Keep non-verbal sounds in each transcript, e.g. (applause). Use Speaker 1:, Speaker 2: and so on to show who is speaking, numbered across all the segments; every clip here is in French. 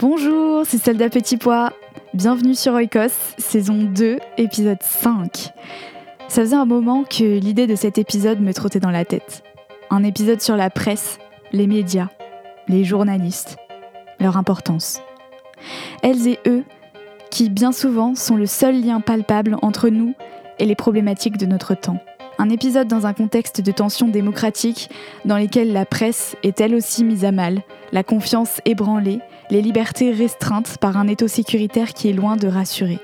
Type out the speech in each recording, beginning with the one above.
Speaker 1: Bonjour, c'est Soldat Petit Pois. Bienvenue sur Oikos, saison 2, épisode 5. Ça faisait un moment que l'idée de cet épisode me trottait dans la tête. Un épisode sur la presse, les médias, les journalistes, leur importance. Elles et eux, qui bien souvent sont le seul lien palpable entre nous et les problématiques de notre temps. Un épisode dans un contexte de tension démocratique dans lesquelles la presse est elle aussi mise à mal, la confiance ébranlée, les libertés restreintes par un étau sécuritaire qui est loin de rassurer.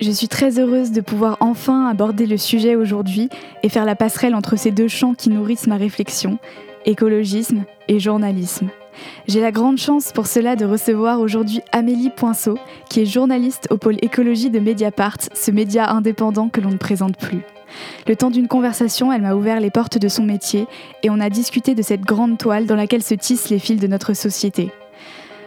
Speaker 1: Je suis très heureuse de pouvoir enfin aborder le sujet aujourd'hui et faire la passerelle entre ces deux champs qui nourrissent ma réflexion, écologisme et journalisme. J'ai la grande chance pour cela de recevoir aujourd'hui Amélie Poinceau, qui est journaliste au pôle écologie de Mediapart, ce média indépendant que l'on ne présente plus. Le temps d'une conversation, elle m'a ouvert les portes de son métier et on a discuté de cette grande toile dans laquelle se tissent les fils de notre société.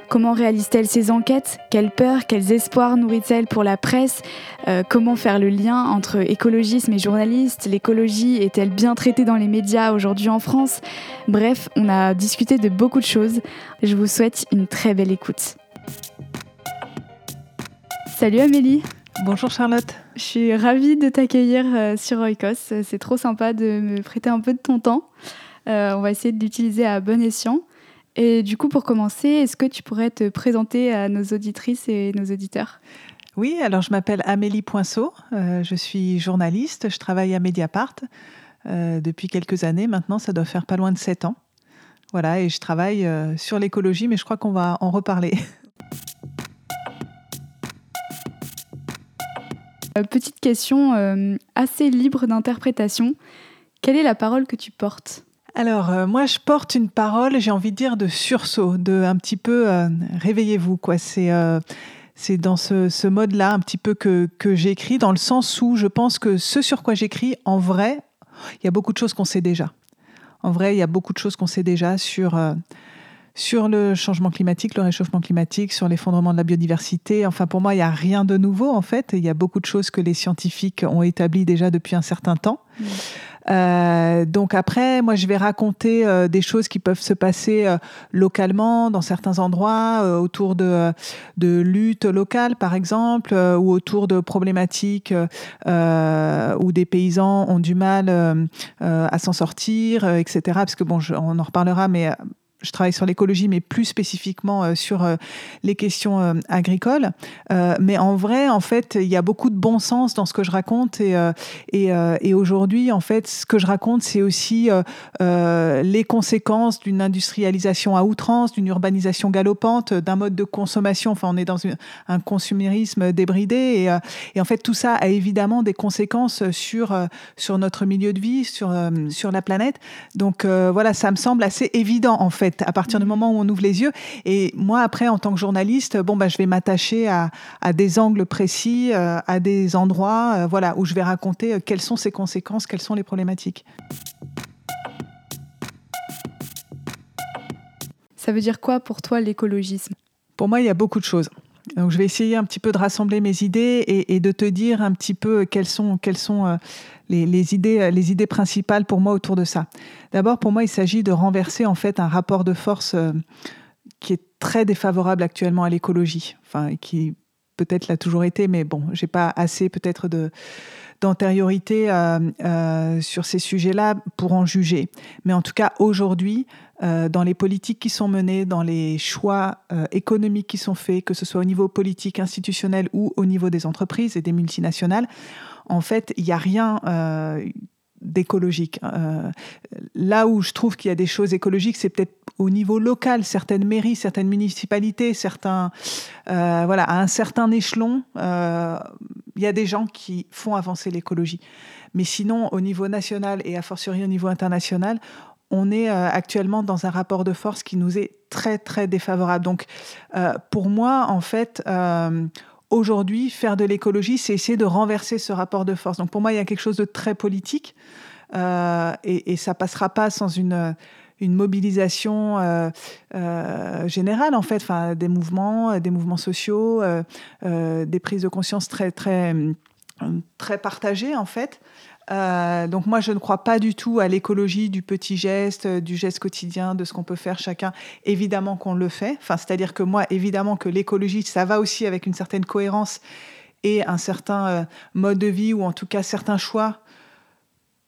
Speaker 1: Comment réalise-t-elle ses enquêtes? Quelles peurs, quels espoirs nourrit-elle pour la presse? Euh, Comment faire le lien entre écologisme et journaliste? L'écologie est-elle bien traitée dans les médias aujourd'hui en France? Bref, on a discuté de beaucoup de choses. Je vous souhaite une très belle écoute. Salut Amélie
Speaker 2: Bonjour Charlotte.
Speaker 1: Je suis ravie de t'accueillir euh, sur Oikos. C'est trop sympa de me prêter un peu de ton temps. Euh, on va essayer de l'utiliser à bon escient. Et du coup, pour commencer, est-ce que tu pourrais te présenter à nos auditrices et nos auditeurs?
Speaker 2: Oui, alors je m'appelle Amélie Poinceau, euh, je suis journaliste, je travaille à Mediapart depuis quelques années maintenant, ça doit faire pas loin de 7 ans. Voilà, et je travaille sur l'écologie, mais je crois qu'on va en reparler. (laughs)
Speaker 1: Petite question assez libre d'interprétation. Quelle est la parole que tu portes?
Speaker 2: Alors, euh, moi, je porte une parole, j'ai envie de dire, de sursaut, de un petit peu euh, réveillez-vous, quoi. C'est. Euh, c'est dans ce, mode-là un petit peu que, que j'écris, dans le sens où je pense que ce sur quoi j'écris, en vrai, il y a beaucoup de choses qu'on sait déjà. En vrai, il y a beaucoup de choses qu'on sait déjà sur, sur le changement climatique, le réchauffement climatique, sur l'effondrement de la biodiversité. Enfin, pour moi, il n'y a rien de nouveau, en fait. Il y a beaucoup de choses que les scientifiques ont établies déjà depuis un certain temps. Mmh. Euh, donc après, moi, je vais raconter euh, des choses qui peuvent se passer euh, localement, dans certains endroits, autour de, de luttes locales, par exemple, ou autour de problématiques où des paysans ont du mal à s'en sortir, etc. Parce que bon, on en reparlera, mais je travaille sur l'écologie, mais plus spécifiquement euh, sur euh, les questions euh, agricoles. mais en vrai, en fait, il y a beaucoup de bon sens dans ce que je raconte. Et, aujourd'hui, en fait, ce que je raconte, c'est aussi les conséquences d'une industrialisation à outrance, d'une urbanisation galopante, d'un mode de consommation. Enfin, on est dans un consumérisme débridé. Et, et, en fait, tout ça a évidemment des conséquences sur, sur notre milieu de vie, sur, sur la planète. Donc voilà, ça me semble assez évident, en fait à partir du mm. moment où on ouvre les yeux. Et moi, après, en tant que journaliste, bon, bah, je vais m'attacher à, des angles précis, euh, à des endroits, euh, voilà, où je vais raconter euh, quelles sont ces conséquences, quelles sont les problématiques.
Speaker 1: Ça veut dire quoi pour toi l'écologisme?
Speaker 2: Pour moi, il y a beaucoup de choses. Donc je vais essayer un petit peu de rassembler mes idées et, de te dire un petit peu quelles sont, quelles sont les, idées, les idées principales pour moi autour de ça. D'abord, pour moi, il s'agit de renverser en fait un rapport de force qui est très défavorable actuellement à l'écologie, enfin qui peut-être l'a toujours été, mais bon, j'ai pas assez peut-être d'antériorité euh, euh, sur ces sujets-là pour en juger. Mais en tout cas, aujourd'hui, euh, dans les politiques qui sont menées, dans les choix économiques qui sont faits, que ce soit au niveau politique, institutionnel ou au niveau des entreprises et des multinationales, en fait, il n'y a rien d'écologique. Euh, là où je trouve qu'il y a des choses écologiques, c'est peut-être au niveau local, certaines mairies, certaines municipalités, certains, euh, voilà, à un certain échelon, euh, il y a des gens qui font avancer l'écologie. Mais sinon, au niveau national et a fortiori au niveau international, on est actuellement dans un rapport de force qui nous est très très défavorable. Donc, pour moi, en fait, aujourd'hui, faire de l'écologie, c'est essayer de renverser ce rapport de force. Donc pour moi, il y a quelque chose de très politique euh, et, et, ça passera pas sans une, mobilisation euh, euh, générale, en fait, enfin, des mouvements, des mouvements sociaux, des prises de conscience très, très, très partagées, en fait. Euh, donc moi, je ne crois pas du tout à l'écologie du petit geste, euh, du geste quotidien, de ce qu'on peut faire chacun. Évidemment qu'on le fait. Enfin, c'est-à-dire que moi, évidemment que l'écologie, ça va aussi avec une certaine cohérence et un certain euh, mode de vie ou en tout cas certains choix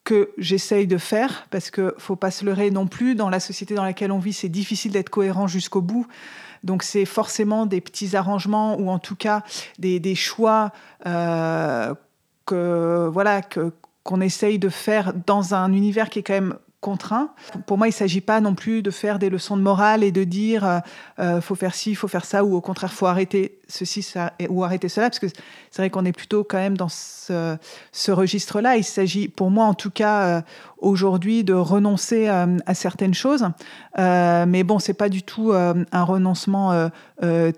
Speaker 2: que j'essaye de faire parce que faut pas se leurrer non plus dans la société dans laquelle on vit c'est difficile d'être cohérent jusqu'au bout donc c'est forcément des petits arrangements ou en tout cas des, des choix que voilà que qu'on essaye de faire dans un univers qui est quand même contraint. Pour moi, il ne s'agit pas non plus de faire des leçons de morale et de dire euh, euh faut faire ci, faut faire ça, ou au contraire, faut arrêter ceci ça, ou arrêter cela, parce que c'est vrai qu'on est plutôt quand même dans ce, registre-là. Il s'agit, pour moi en tout cas, euh, aujourd'hui, de renoncer euh, à certaines choses. Euh, mais bon, c'est pas du tout un renoncement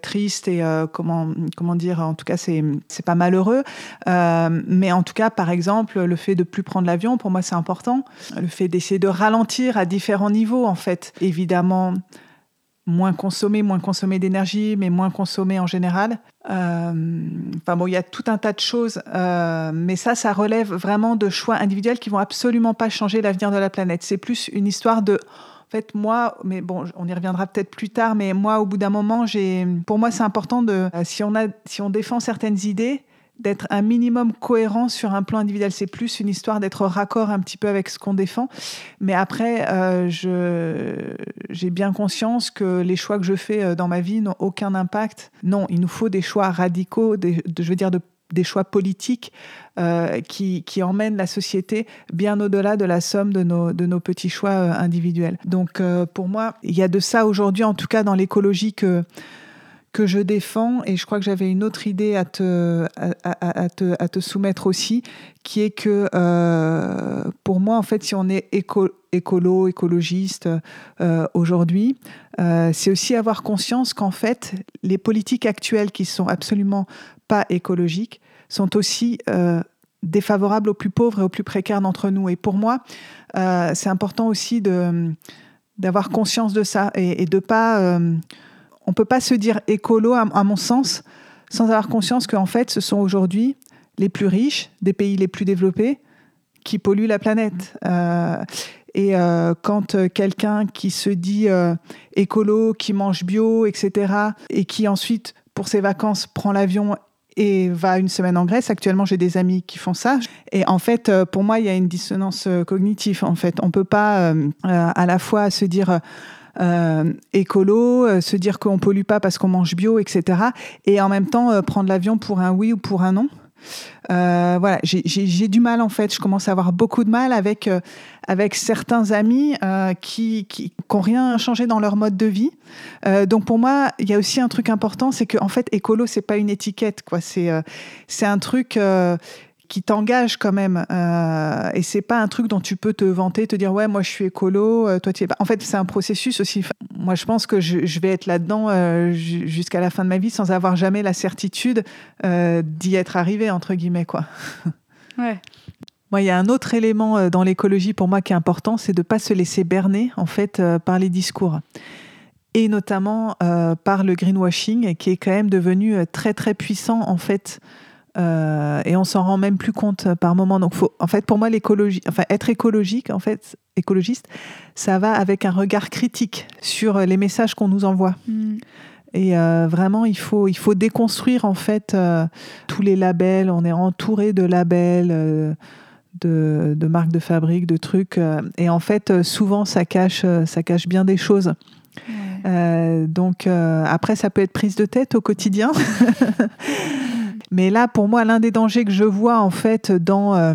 Speaker 2: triste et comment comment dire. En tout cas, c'est c'est pas malheureux. mais en tout cas, par exemple, le fait de plus prendre l'avion, pour moi, c'est important. Le fait d'essayer de ralentir à différents niveaux, en fait. Évidemment moins consommer, moins consommer d'énergie, mais moins consommer en général. Euh, enfin bon, il y a tout un tas de choses, euh, mais ça, ça relève vraiment de choix individuels qui vont absolument pas changer l'avenir de la planète. C'est plus une histoire de en fait, moi, mais bon, on y reviendra peut-être plus tard, mais moi, au bout d'un moment, j'ai, pour moi, c'est important de, si on a, si on défend certaines idées, d'être un minimum cohérent sur un plan individuel. C'est plus une histoire d'être raccord un petit peu avec ce qu'on défend. Mais après, euh, j'ai bien conscience que les choix que je fais euh, dans ma vie n'ont aucun impact. Non, il nous faut des choix radicaux, des, je veux dire des choix politiques euh, qui, qui, emmènent la société bien au-delà de la somme de nos, de nos petits choix individuels. Donc pour moi, il y a de ça aujourd'hui, en tout cas dans l'écologie, que que je défends, et je crois que j'avais une autre idée à te, à, te, à te, soumettre aussi, qui est que euh, pour moi, en fait, si on est éco, écolo, écologiste euh, aujourd'hui, euh, c'est aussi avoir conscience qu'en fait, les politiques actuelles qui sont absolument pas écologiques sont aussi défavorables aux plus pauvres et aux plus précaires d'entre nous. Et pour moi, c'est important aussi de d'avoir conscience de ça et, et de pas on peut pas se dire écolo, à, mon sens, sans avoir conscience qu'en fait, ce sont aujourd'hui les plus riches des pays les plus développés qui polluent la planète. Euh, et euh, quand quelqu'un qui se dit euh, écolo, qui mange bio, etc., et qui ensuite, pour ses vacances, prend l'avion et va une semaine en Grèce. Actuellement, j'ai des amis qui font ça. Et en fait, pour moi, il y a une dissonance cognitive. En fait, on peut pas à la fois se dire euh, écolo, euh, se dire qu'on pollue pas parce qu'on mange bio, etc. Et en même temps euh, prendre l'avion pour un oui ou pour un non. voilà, j'ai du mal en fait. Je commence à avoir beaucoup de mal avec avec certains amis qui qui n'ont rien changé dans leur mode de vie. donc pour moi, il y a aussi un truc important, c'est que en fait, écolo, c'est pas une étiquette, quoi. C'est un truc qui t'engage quand même. Euh, et c'est pas un truc dont tu peux te vanter, te dire ouais moi je suis écolo, euh, toi tu es pas. En fait c'est un processus aussi. Moi je pense que je, vais être là-dedans euh, jusqu'à la fin de ma vie sans avoir jamais la certitude euh, d'y être arrivé entre guillemets quoi. (laughs)
Speaker 1: Ouais.
Speaker 2: Moi, il y a un autre élément dans l'écologie pour moi qui est important, c'est de pas se laisser berner en fait par les discours. et notamment par le greenwashing qui est quand même devenu très très puissant en fait euh, et on s'en rend même plus compte par moment. Donc, faut, en fait, pour moi, l'écologie, enfin, être écologique, en fait, écologiste, ça va avec un regard critique sur les messages qu'on nous envoie. Mm. Et euh, vraiment, il faut, il faut déconstruire en fait euh, tous les labels. On est entouré de labels, de, de, marques de fabrique, de trucs. et en fait, souvent, ça cache, ça cache bien des choses. Donc après, ça peut être prise de tête au quotidien. (laughs) Mais là, pour moi, l'un des dangers que je vois en fait dans euh,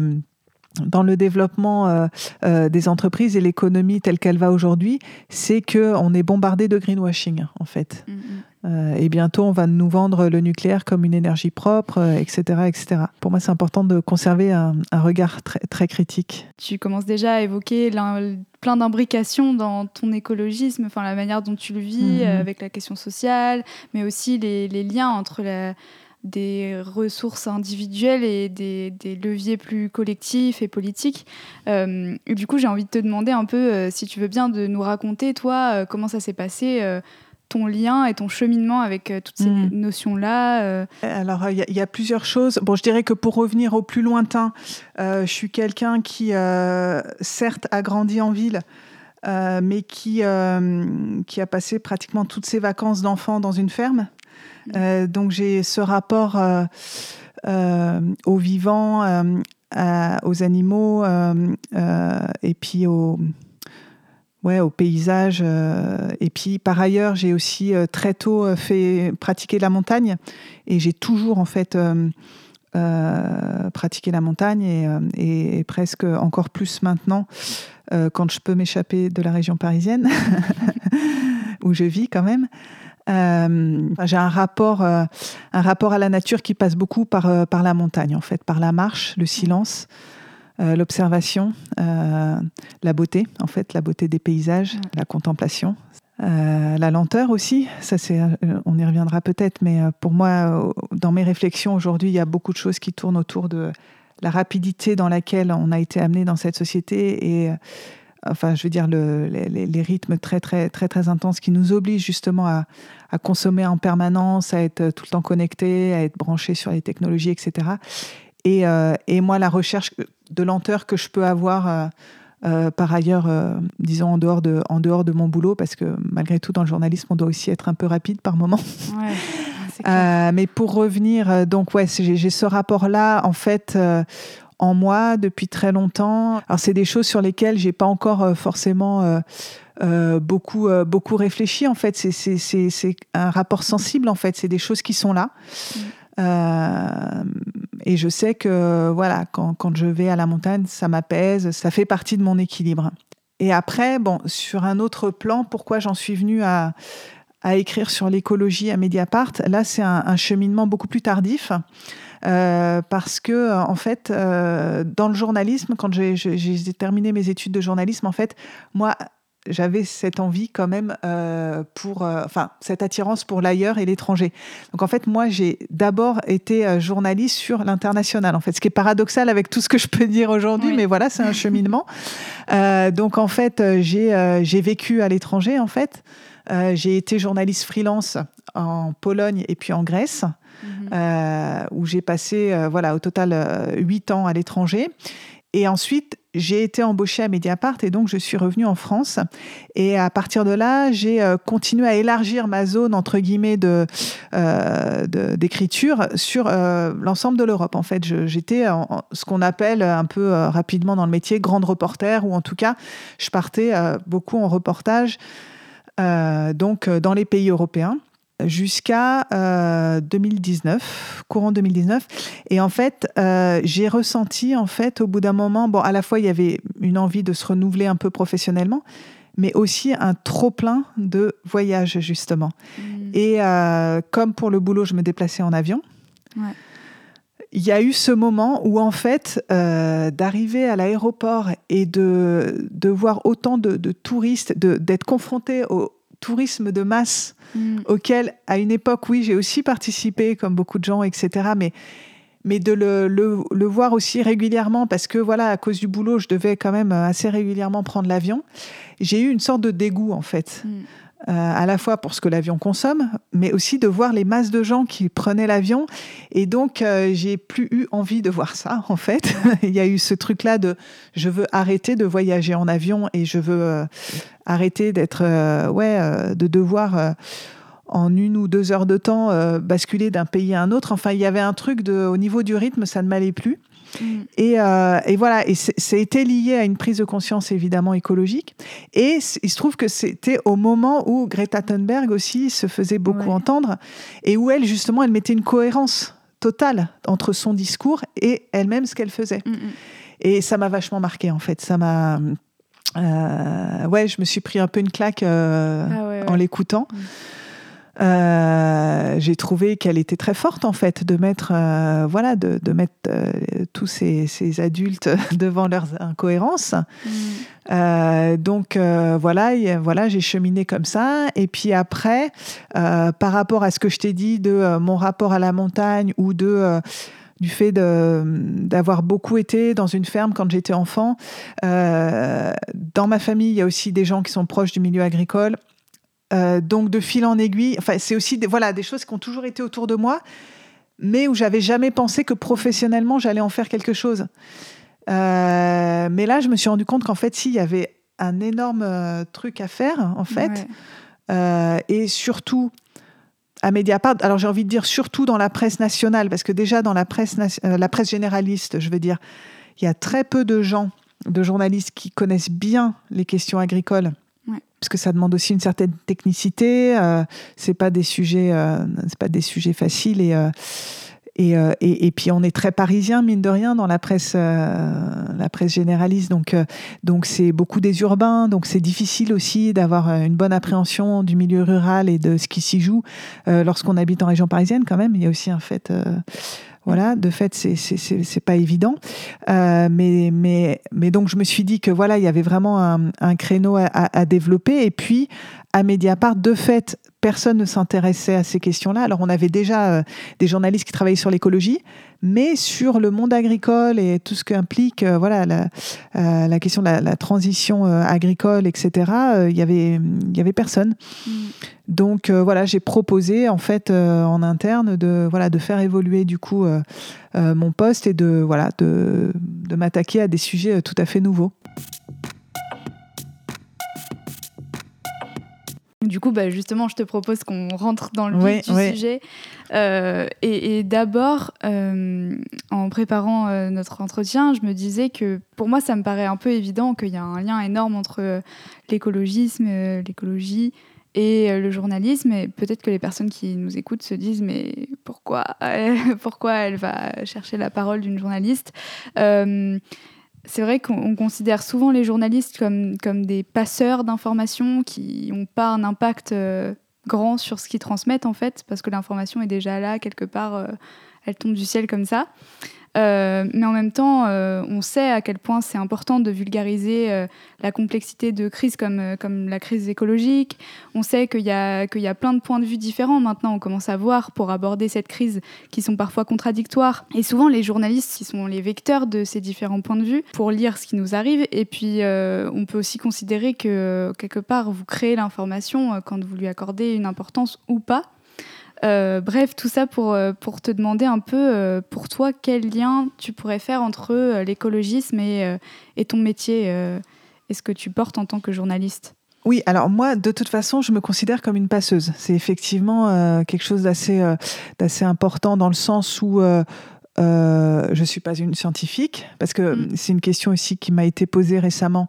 Speaker 2: dans le développement euh, euh, des entreprises et l'économie telle qu'elle va aujourd'hui, c'est que on est bombardé de greenwashing en fait. Mm, mm. Et bientôt, on va nous vendre le nucléaire comme une énergie propre, etc., etc. Pour moi, c'est important de conserver un, regard très, très critique.
Speaker 1: Tu commences déjà à évoquer plein d'imbrications dans ton écologisme, enfin la manière dont tu le vis mm, avec la question sociale, mais aussi les, les liens entre la des ressources individuelles et des, leviers plus collectifs et politiques. Euh, du coup, j'ai envie de te demander un peu, euh, si tu veux bien, de nous raconter, toi, euh, comment ça s'est passé ton lien et ton cheminement avec toutes ces hmm. notions-là
Speaker 2: Alors, il y, a plusieurs choses. Bon, je dirais que pour revenir au plus lointain, je suis quelqu'un qui, certes, a grandi en ville, mais qui, qui a passé pratiquement toutes ses vacances d'enfant dans une ferme. Euh, donc j'ai ce rapport euh, euh, aux vivants, aux animaux et puis au ouais, au paysage. et puis par ailleurs, j'ai aussi très tôt fait pratiquer la montagne et j'ai toujours en fait pratiqué la montagne et, presque encore plus maintenant quand je peux m'échapper de la région parisienne (laughs) où je vis quand même. Euh, j'ai un rapport, euh, un rapport à la nature qui passe beaucoup par, euh, par la montagne, en fait, par la marche, le silence, l'observation, la beauté, en fait, la beauté des paysages, la contemplation. la lenteur aussi, ça c'est, on y reviendra peut-être, mais pour moi, dans mes réflexions aujourd'hui, il y a beaucoup de choses qui tournent autour de la rapidité dans laquelle on a été amené dans cette société et enfin, je veux dire, les, rythmes très, très, très, très intenses qui nous obligent justement à, consommer en permanence, à être tout le temps connecté, à être branché sur les technologies, etc. Euh, et, moi, la recherche de lenteur que je peux avoir euh, euh, par ailleurs, disons, en dehors, de, en dehors de mon boulot, parce que malgré tout, dans le journalisme, on doit aussi être un peu rapide par moment. (laughs) mais pour revenir, donc ouais, j'ai ce rapport-là. En fait, en moi depuis très longtemps. Alors c'est des choses sur lesquelles j'ai pas encore euh, forcément euh, euh, beaucoup beaucoup réfléchi. En fait, c'est un rapport sensible. En fait, c'est des choses qui sont là. Mm. et je sais que voilà, quand, quand, je vais à la montagne, ça m'apaise, ça fait partie de mon équilibre. Et après, bon, sur un autre plan, pourquoi j'en suis venue à, à écrire sur l'écologie à Mediapart? Là, c'est un, cheminement beaucoup plus tardif. Euh, parce que euh, en fait, euh, dans le journalisme, quand j'ai terminé mes études de journalisme, en fait, moi, j'avais cette envie quand même pour, enfin, cette attirance pour l'ailleurs et l'étranger. Donc en fait, moi, j'ai d'abord été journaliste sur l'international. En fait, ce qui est paradoxal avec tout ce que je peux dire aujourd'hui, mais voilà, c'est un (laughs) cheminement. donc en fait, j'ai vécu à l'étranger. En fait, j'ai été journaliste freelance en Pologne et puis en Grèce. Mhm. Euh, où j'ai passé euh, voilà, au total euh, huit ans à l'étranger. Et ensuite, j'ai été embauchée à Mediapart et donc je suis revenue en France. Et à partir de là, j'ai continué à élargir ma zone, entre guillemets, de, d'écriture sur l'ensemble de l'Europe. En fait, j'étais ce qu'on appelle un peu rapidement dans le métier grande reporter, ou en tout cas, je partais beaucoup en reportage donc dans les pays européens jusqu'à 2019, euh, courant 2019. Et en fait, euh, j'ai ressenti, en fait, au bout d'un moment, bon, à la fois, il y avait une envie de se renouveler un peu professionnellement, mais aussi un trop-plein de voyages, justement. Mmh. Et euh, comme pour le boulot, je me déplaçais en avion. Il y a eu ce moment où, en fait, d'arriver à l'aéroport et de, de voir autant de, de touristes, d'être confronté au tourisme de masse Mm. auquel, à une époque, oui, j'ai aussi participé, comme beaucoup de gens, etc. Mais, mais de le, le, voir aussi régulièrement, parce que, voilà, à cause du boulot, je devais quand même assez régulièrement prendre l'avion. J'ai eu une sorte de dégoût, en fait. Mm. Euh, à la fois pour ce que l'avion consomme, mais aussi de voir les masses de gens qui prenaient l'avion. Et donc, euh, j'ai plus eu envie de voir ça, en fait. (laughs) Il y a eu ce truc-là de je veux arrêter de voyager en avion et je veux euh, arrêter d'être, ouais, de devoir en une ou deux heures de temps basculer d'un pays à un autre. Enfin, il y avait un truc de, au niveau du rythme, ça ne m'allait plus. Mm. Euh, et, voilà, et été lié à une prise de conscience évidemment écologique. Et il se trouve que c'était au moment où Greta Thunberg aussi se faisait beaucoup entendre et où elle justement, elle mettait une cohérence totale entre son discours et elle-même ce qu'elle faisait. Mm, mm. Et ça m'a vachement marqué en fait. Ça m'a, euh, ouais, je me suis pris un peu une claque euh, ah en l'écoutant. Euh, j'ai trouvé qu'elle était très forte en fait de mettre euh, voilà de, de mettre euh, tous ces, ces, adultes (laughs) devant leurs incohérences mm. donc voilà voilà j'ai cheminé comme ça et puis après par rapport à ce que je t'ai dit de mon rapport à la montagne ou de du fait d'avoir beaucoup été dans une ferme quand j'étais enfant. dans ma famille, il y a aussi des gens qui sont proches du milieu agricole. Euh, donc de fil en aiguille, enfin c'est aussi des, voilà des choses qui ont toujours été autour de moi, mais où j'avais jamais pensé que professionnellement j'allais en faire quelque chose. Euh, mais là, je me suis rendu compte qu'en fait, s'il y avait un énorme euh, truc à faire, en fait, et surtout à Mediapart. Alors j'ai envie de dire surtout dans la presse nationale, parce que déjà dans la presse, la presse généraliste, je veux dire, il y a très peu de gens, de journalistes qui connaissent bien les questions agricoles parce que ça demande aussi une certaine technicité. Euh, c'est pas des sujets, euh, c'est pas des sujets faciles et, euh, euh, et, et, puis on est très parisien mine de rien dans la presse, la presse généraliste. Donc donc c'est beaucoup des urbains. Donc c'est difficile aussi d'avoir une bonne appréhension du milieu rural et de ce qui s'y joue lorsqu'on habite en région parisienne. Quand même, il y a aussi un fait voilà, de fait, c'est c'est pas évident. Euh, mais mais mais donc je me suis dit que voilà, il y avait vraiment un, créneau à, à, développer. Et puis à Mediapart, de fait, personne ne s'intéressait à ces questions-là. Alors on avait déjà euh, des journalistes qui travaillaient sur l'écologie, mais sur le monde agricole et tout ce qu'implique euh, voilà la, euh, la, question de la, transition agricole, etc. Il y avait il y avait personne. Mm. Donc voilà, j'ai proposé en fait en interne de voilà de faire évoluer du coup mon poste et de voilà de, de m'attaquer à des sujets tout à fait nouveaux.
Speaker 1: Du coup, bah, justement, je te propose qu'on rentre dans le vif du sujet. Euh, et, d'abord, euh, en préparant euh, notre entretien, je me disais que pour moi, ça me paraît un peu évident qu'il y a un lien énorme entre l'écologisme, l'écologie et le journalisme. Et peut-être que les personnes qui nous écoutent se disent mais pourquoi, (laughs) pourquoi elle va chercher la parole d'une journaliste c'est vrai qu'on considère souvent les journalistes comme, comme des passeurs d'informations qui n'ont pas un impact euh, grand sur ce qu'ils transmettent en fait, parce que l'information est déjà là quelque part, euh, elle tombe du ciel comme ça. Euh, mais en même temps, euh, on sait à quel point c'est important de vulgariser euh, la complexité de crises comme, comme la crise écologique. On sait qu'il y, a, y a plein de points de vue différents maintenant. On commence à voir pour aborder cette crise qui sont parfois contradictoires. Et souvent, les journalistes, ils sont les vecteurs de ces différents points de vue pour lire ce qui nous arrive. Et puis, on peut aussi considérer que quelque part, vous créez l'information quand vous lui accordez une importance ou pas. Euh, bref, tout ça pour, euh, pour te demander un peu, euh, pour toi, quel lien tu pourrais faire entre l'écologisme et, et, ton métier Est-ce que tu portes en tant que journaliste?
Speaker 2: Oui, alors moi, de toute façon, je me considère comme une passeuse. C'est effectivement quelque chose d'assez important dans le sens où je suis pas une scientifique parce que mm. c'est une question aussi qui m'a été posée récemment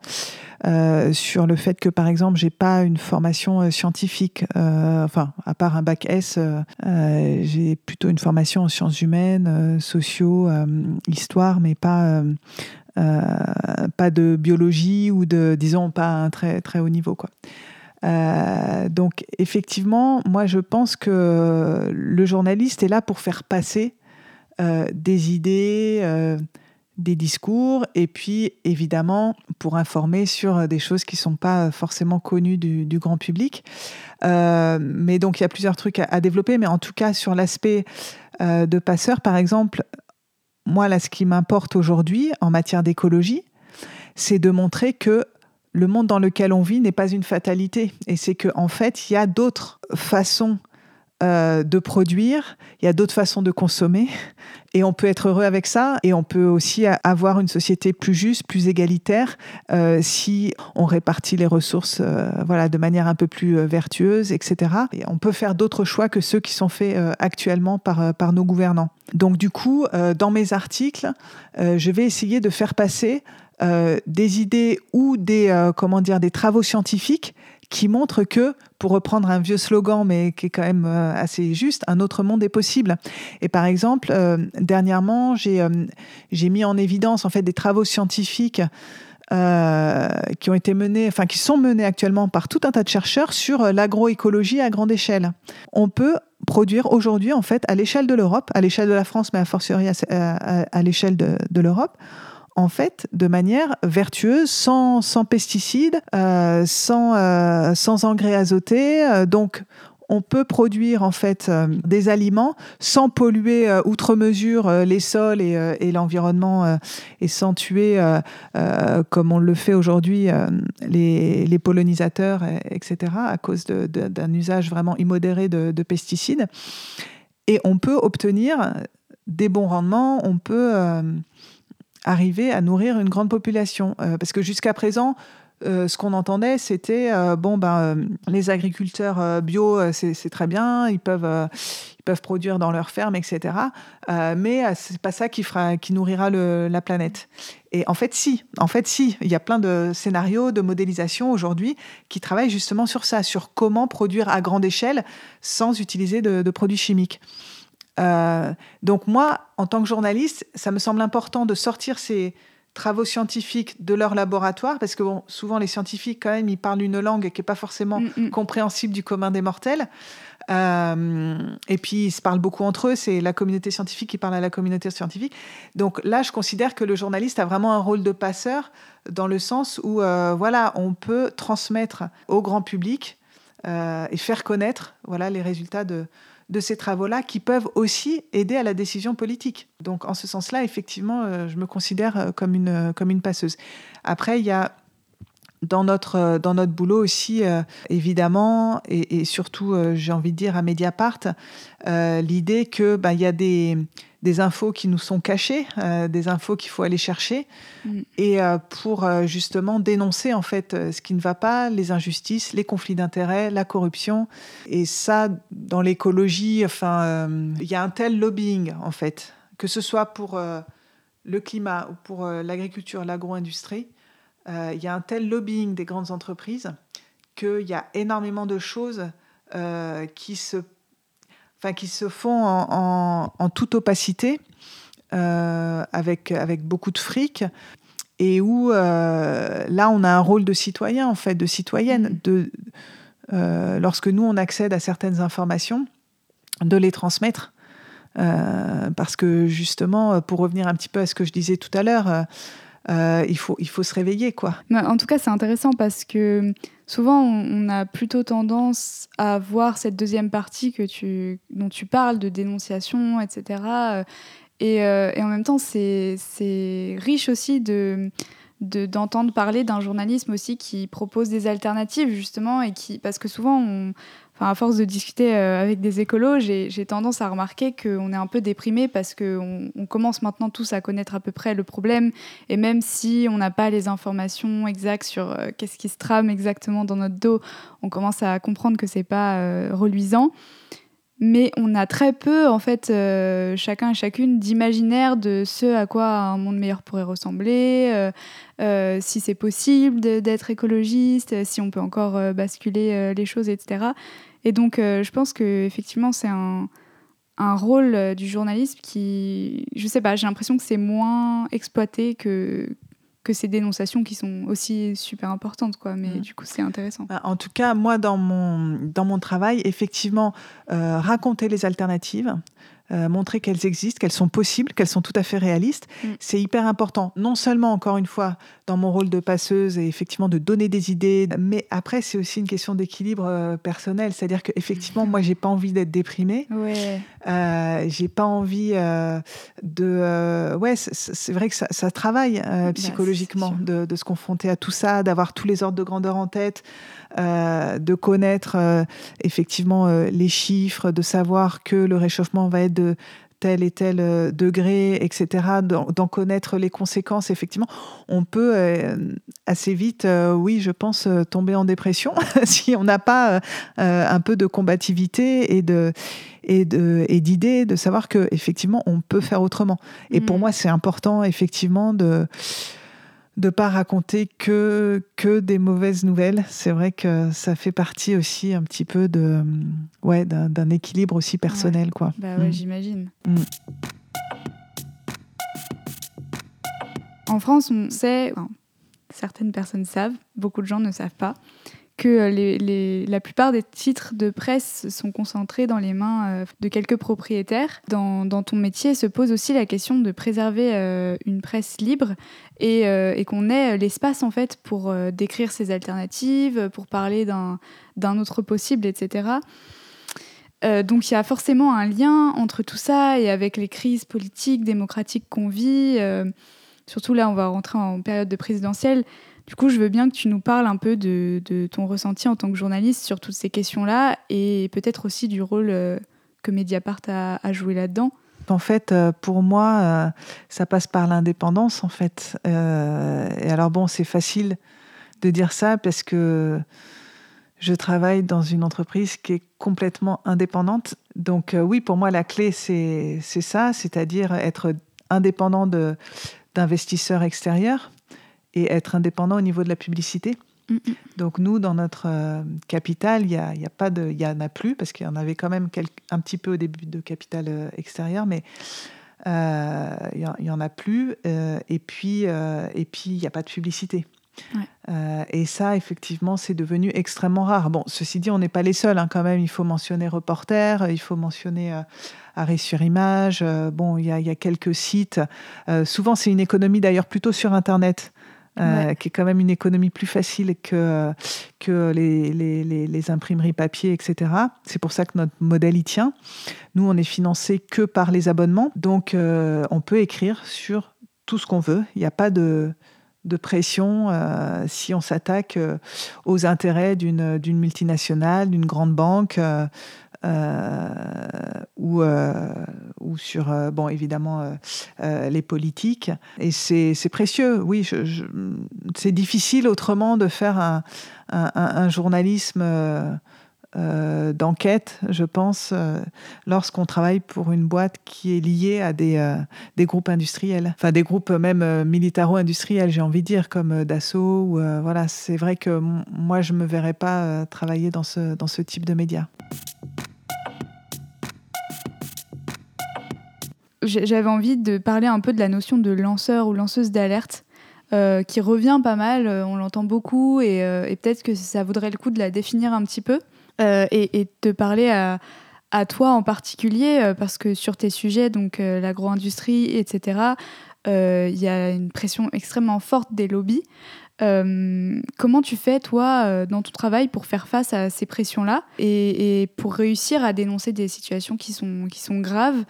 Speaker 2: euh, sur le fait que par exemple j'ai pas une formation euh, scientifique, euh, enfin à part un bac S, euh, j'ai plutôt une formation en sciences humaines, sociaux, histoire, mais pas pas de biologie ou de disons pas un très très haut niveau quoi. donc effectivement, moi je pense que le journaliste est là pour faire passer euh, des idées, euh, des discours, et puis évidemment pour informer sur des choses qui ne sont pas forcément connues du, grand public. Euh, mais donc il y a plusieurs trucs à, développer, mais en tout cas sur l'aspect de passeur, par exemple, moi là ce qui m'importe aujourd'hui en matière d'écologie, c'est de montrer que le monde dans lequel on vit n'est pas une fatalité. Et c'est qu'en en fait, il y a d'autres façons euh, de produire, il y a d'autres façons de consommer, et on peut être heureux avec ça, et on peut aussi avoir une société plus juste, plus égalitaire, euh, si on répartit les ressources euh, voilà, de manière un peu plus vertueuse, etc. Et on peut faire d'autres choix que ceux qui sont faits actuellement par, par nos gouvernants. Donc du coup, dans mes articles, je vais essayer de faire passer des idées ou des, comment dire, des travaux scientifiques qui montre que, pour reprendre un vieux slogan, mais qui est quand même euh, assez juste, un autre monde est possible. Et par exemple, euh, dernièrement, j'ai euh, j'ai mis en évidence en fait des travaux scientifiques qui ont été menés, enfin qui sont menés actuellement par tout un tas de chercheurs sur l'agroécologie à grande échelle. On peut produire aujourd'hui en fait à l'échelle de l'Europe, à l'échelle de la France, mais à fortiori à, à l'échelle de, de l'Europe, en fait de manière vertueuse, sans, pesticides, euh, sans, euh, sans engrais azotés. Euh, donc, on peut produire en fait des aliments sans polluer outre mesure les sols et, l'environnement et sans tuer, comme on le fait aujourd'hui, les, les, pollinisateurs, etc., à cause d'un usage vraiment immodéré de, de, pesticides. Et on peut obtenir des bons rendements, on peut arriver à nourrir une grande population. Euh, parce que jusqu'à présent, euh, ce qu'on entendait, c'était euh, bon, ben, les agriculteurs bio, c'est très bien, ils peuvent, ils peuvent produire dans leur ferme, etc. mais c'est pas ça qui, fera, qui nourrira la planète. Et en fait, si, en fait, si, il y a plein de scénarios, de modélisation aujourd'hui qui travaillent justement sur ça, sur comment produire à grande échelle sans utiliser de produits chimiques. Euh, donc moi, en tant que journaliste, ça me semble important de sortir ces travaux scientifiques de leur laboratoire, parce que bon, souvent les scientifiques, quand même, ils parlent une langue qui n'est pas forcément mm, mm. compréhensible du commun des mortels. Euh, et puis, ils se parlent beaucoup entre eux, c'est la communauté scientifique qui parle à la communauté scientifique. Donc là, je considère que le journaliste a vraiment un rôle de passeur, dans le sens où, euh, voilà, on peut transmettre au grand public et faire connaître voilà, les résultats de, de ces travaux-là qui peuvent aussi aider à la décision politique. Donc en ce sens-là, effectivement, euh, je me considère euh, comme une, euh, comme une passeuse. Après, il y a dans notre, dans notre boulot aussi, évidemment, et, surtout, j'ai envie de dire à Mediapart, l'idée que bah, il y a des, des infos qui nous sont cachées, euh, des infos qu'il faut aller chercher, mm. et euh, pour euh, justement dénoncer en fait ce qui ne va pas, les injustices, les conflits d'intérêts, la corruption. Et ça, dans l'écologie, enfin, il y a un tel lobbying en fait, que ce soit pour le climat ou pour l'agriculture, l'agro-industrie, il y a un tel lobbying des grandes entreprises qu'il y a énormément de choses qui se enfin, qui se font en, toute opacité, euh, avec, avec beaucoup de fric, et où euh, là, on a un rôle de citoyen, en fait, de citoyenne, mm. de, euh, lorsque nous, on accède à certaines informations, de les transmettre. parce que justement, pour revenir un petit peu à ce que je disais tout à l'heure, il, faut, il faut se réveiller. quoi.
Speaker 1: En tout cas, c'est intéressant parce que souvent on, a plutôt tendance à voir cette deuxième partie que tu, dont tu parles de dénonciation, etc. Et, euh, et en même temps, c'est riche aussi de d'entendre parler d'un journalisme aussi qui propose des alternatives justement et qui parce que souvent on, Enfin, à force de discuter euh, avec des écolos, j'ai tendance à remarquer qu'on est un peu déprimé parce qu'on on commence maintenant tous à connaître à peu près le problème. Et même si on n'a pas les informations exactes sur euh, qu'est-ce qui se trame exactement dans notre dos, on commence à comprendre que c'est pas euh, reluisant mais on a très peu, en fait, chacun et chacune, d'imaginaire de ce à quoi un monde meilleur pourrait ressembler, si c'est possible d'être écologiste, si on peut encore basculer les choses, etc. Et donc, je pense qu'effectivement, c'est un, un, rôle du journalisme qui, je sais pas, j'ai l'impression que c'est moins exploité que, que ces dénonciations qui sont aussi super importantes, quoi. Mais mm. du coup, c'est intéressant.
Speaker 2: Bah, en tout cas, moi, dans mon, dans mon travail, effectivement, euh, raconter les alternatives, euh, montrer qu'elles existent, qu'elles sont possibles, qu'elles sont tout à fait réalistes. Mm. C'est hyper important. Non seulement, encore une fois, dans mon rôle de passeuse et effectivement de donner des idées, mais après, c'est aussi une question d'équilibre euh, personnel. C'est-à-dire qu'effectivement, moi, j'ai pas envie d'être déprimée.
Speaker 1: Ouais.
Speaker 2: Euh, j'ai pas envie euh, de. ouais, c'est vrai que ça, ça travaille bah, psychologiquement de, de, se confronter à tout ça, d'avoir tous les ordres de grandeur en tête, de connaître effectivement les chiffres, de savoir que le réchauffement va être de tel et tel euh, degré, etc., d'en connaître les conséquences, effectivement, on peut euh, assez vite, euh, oui, je pense, tomber en dépression (laughs) si on n'a pas un peu de combativité et de et de et d'idées, de savoir que effectivement on peut faire autrement. Et pour mmh. moi, c'est important effectivement de de pas raconter que que des mauvaises nouvelles. C'est vrai que ça fait partie aussi un petit peu de ouais d'un équilibre aussi personnel quoi.
Speaker 1: Bah ouais, mm. j'imagine. Mm. En France, on sait, certaines personnes savent, beaucoup de gens ne savent pas, que euh, la plupart des titres de presse sont concentrés dans les mains euh, de quelques propriétaires. Dans, ton métier se pose aussi la question de préserver euh, une presse libre et, qu'on ait l'espace en fait pour décrire ses alternatives, pour parler d'un autre possible, etc. donc il y a forcément un lien entre tout ça et avec les crises politiques, démocratiques qu'on vit. surtout là, on va rentrer en période de présidentielle. Du coup, je veux bien que tu nous parles un peu de, ton ressenti en tant que journaliste sur toutes ces questions-là et peut-être aussi du rôle euh, que Mediapart a, joué là-dedans.
Speaker 2: En fait, euh, pour moi, euh, ça passe par l'indépendance, en fait. et alors bon, c'est facile de dire ça parce que je travaille dans une entreprise qui est complètement indépendante. Donc oui, pour moi, la clé, c'est ça, c'est-à-dire être indépendant d'investisseurs extérieurs et être indépendant au niveau de la publicité. Mm, mm. Donc nous, dans notre euh, capital, il y a, y a, pas de, y en a plus parce qu'il y en avait quand même un petit peu au début de capital euh, extérieur, mais euh, il y, en a plus. et puis, et puis, il n'y a pas de publicité. et ça, effectivement, c'est devenu extrêmement rare. Bon, ceci dit, on n'est pas les seuls hein, quand même. Il faut mentionner Reporter, il faut mentionner Arrêt sur Image. bon, il y, y, a quelques sites. souvent, c'est une économie d'ailleurs plutôt sur Internet. Euh, qui est quand même une économie plus facile que, que les, les, les, imprimeries papier, etc. C'est pour ça que notre modèle y tient. Nous, on est financé que par les abonnements, donc euh, on peut écrire sur tout ce qu'on veut. Il n'y a pas de, de pression euh, si on s'attaque aux intérêts d'une multinationale, d'une grande banque. Ou, ou sur, euh, bon, évidemment, euh, euh, les politiques. Et c'est précieux, oui. c'est difficile autrement de faire un, journalisme d'enquête, je pense, lorsqu'on travaille pour une boîte qui est liée à des, groupes industriels, enfin des groupes même militaro-industriels, j'ai envie de dire, comme Dassault. Voilà, c'est vrai que moi, je ne me verrais pas travailler dans ce, dans ce type de médias.
Speaker 1: J'avais envie de parler un peu de la notion de lanceur ou lanceuse d'alerte. Euh, qui revient pas mal, euh, on l'entend beaucoup et, euh, et peut-être que ça vaudrait le coup de la définir un petit peu et, et, de parler à, à, toi en particulier parce que sur tes sujets, donc l'agro-industrie, etc., il y a une pression extrêmement forte des lobbies. comment tu fais, toi, dans ton travail pour faire face à ces pressions-là et, et, pour réussir à dénoncer des situations qui sont, qui sont graves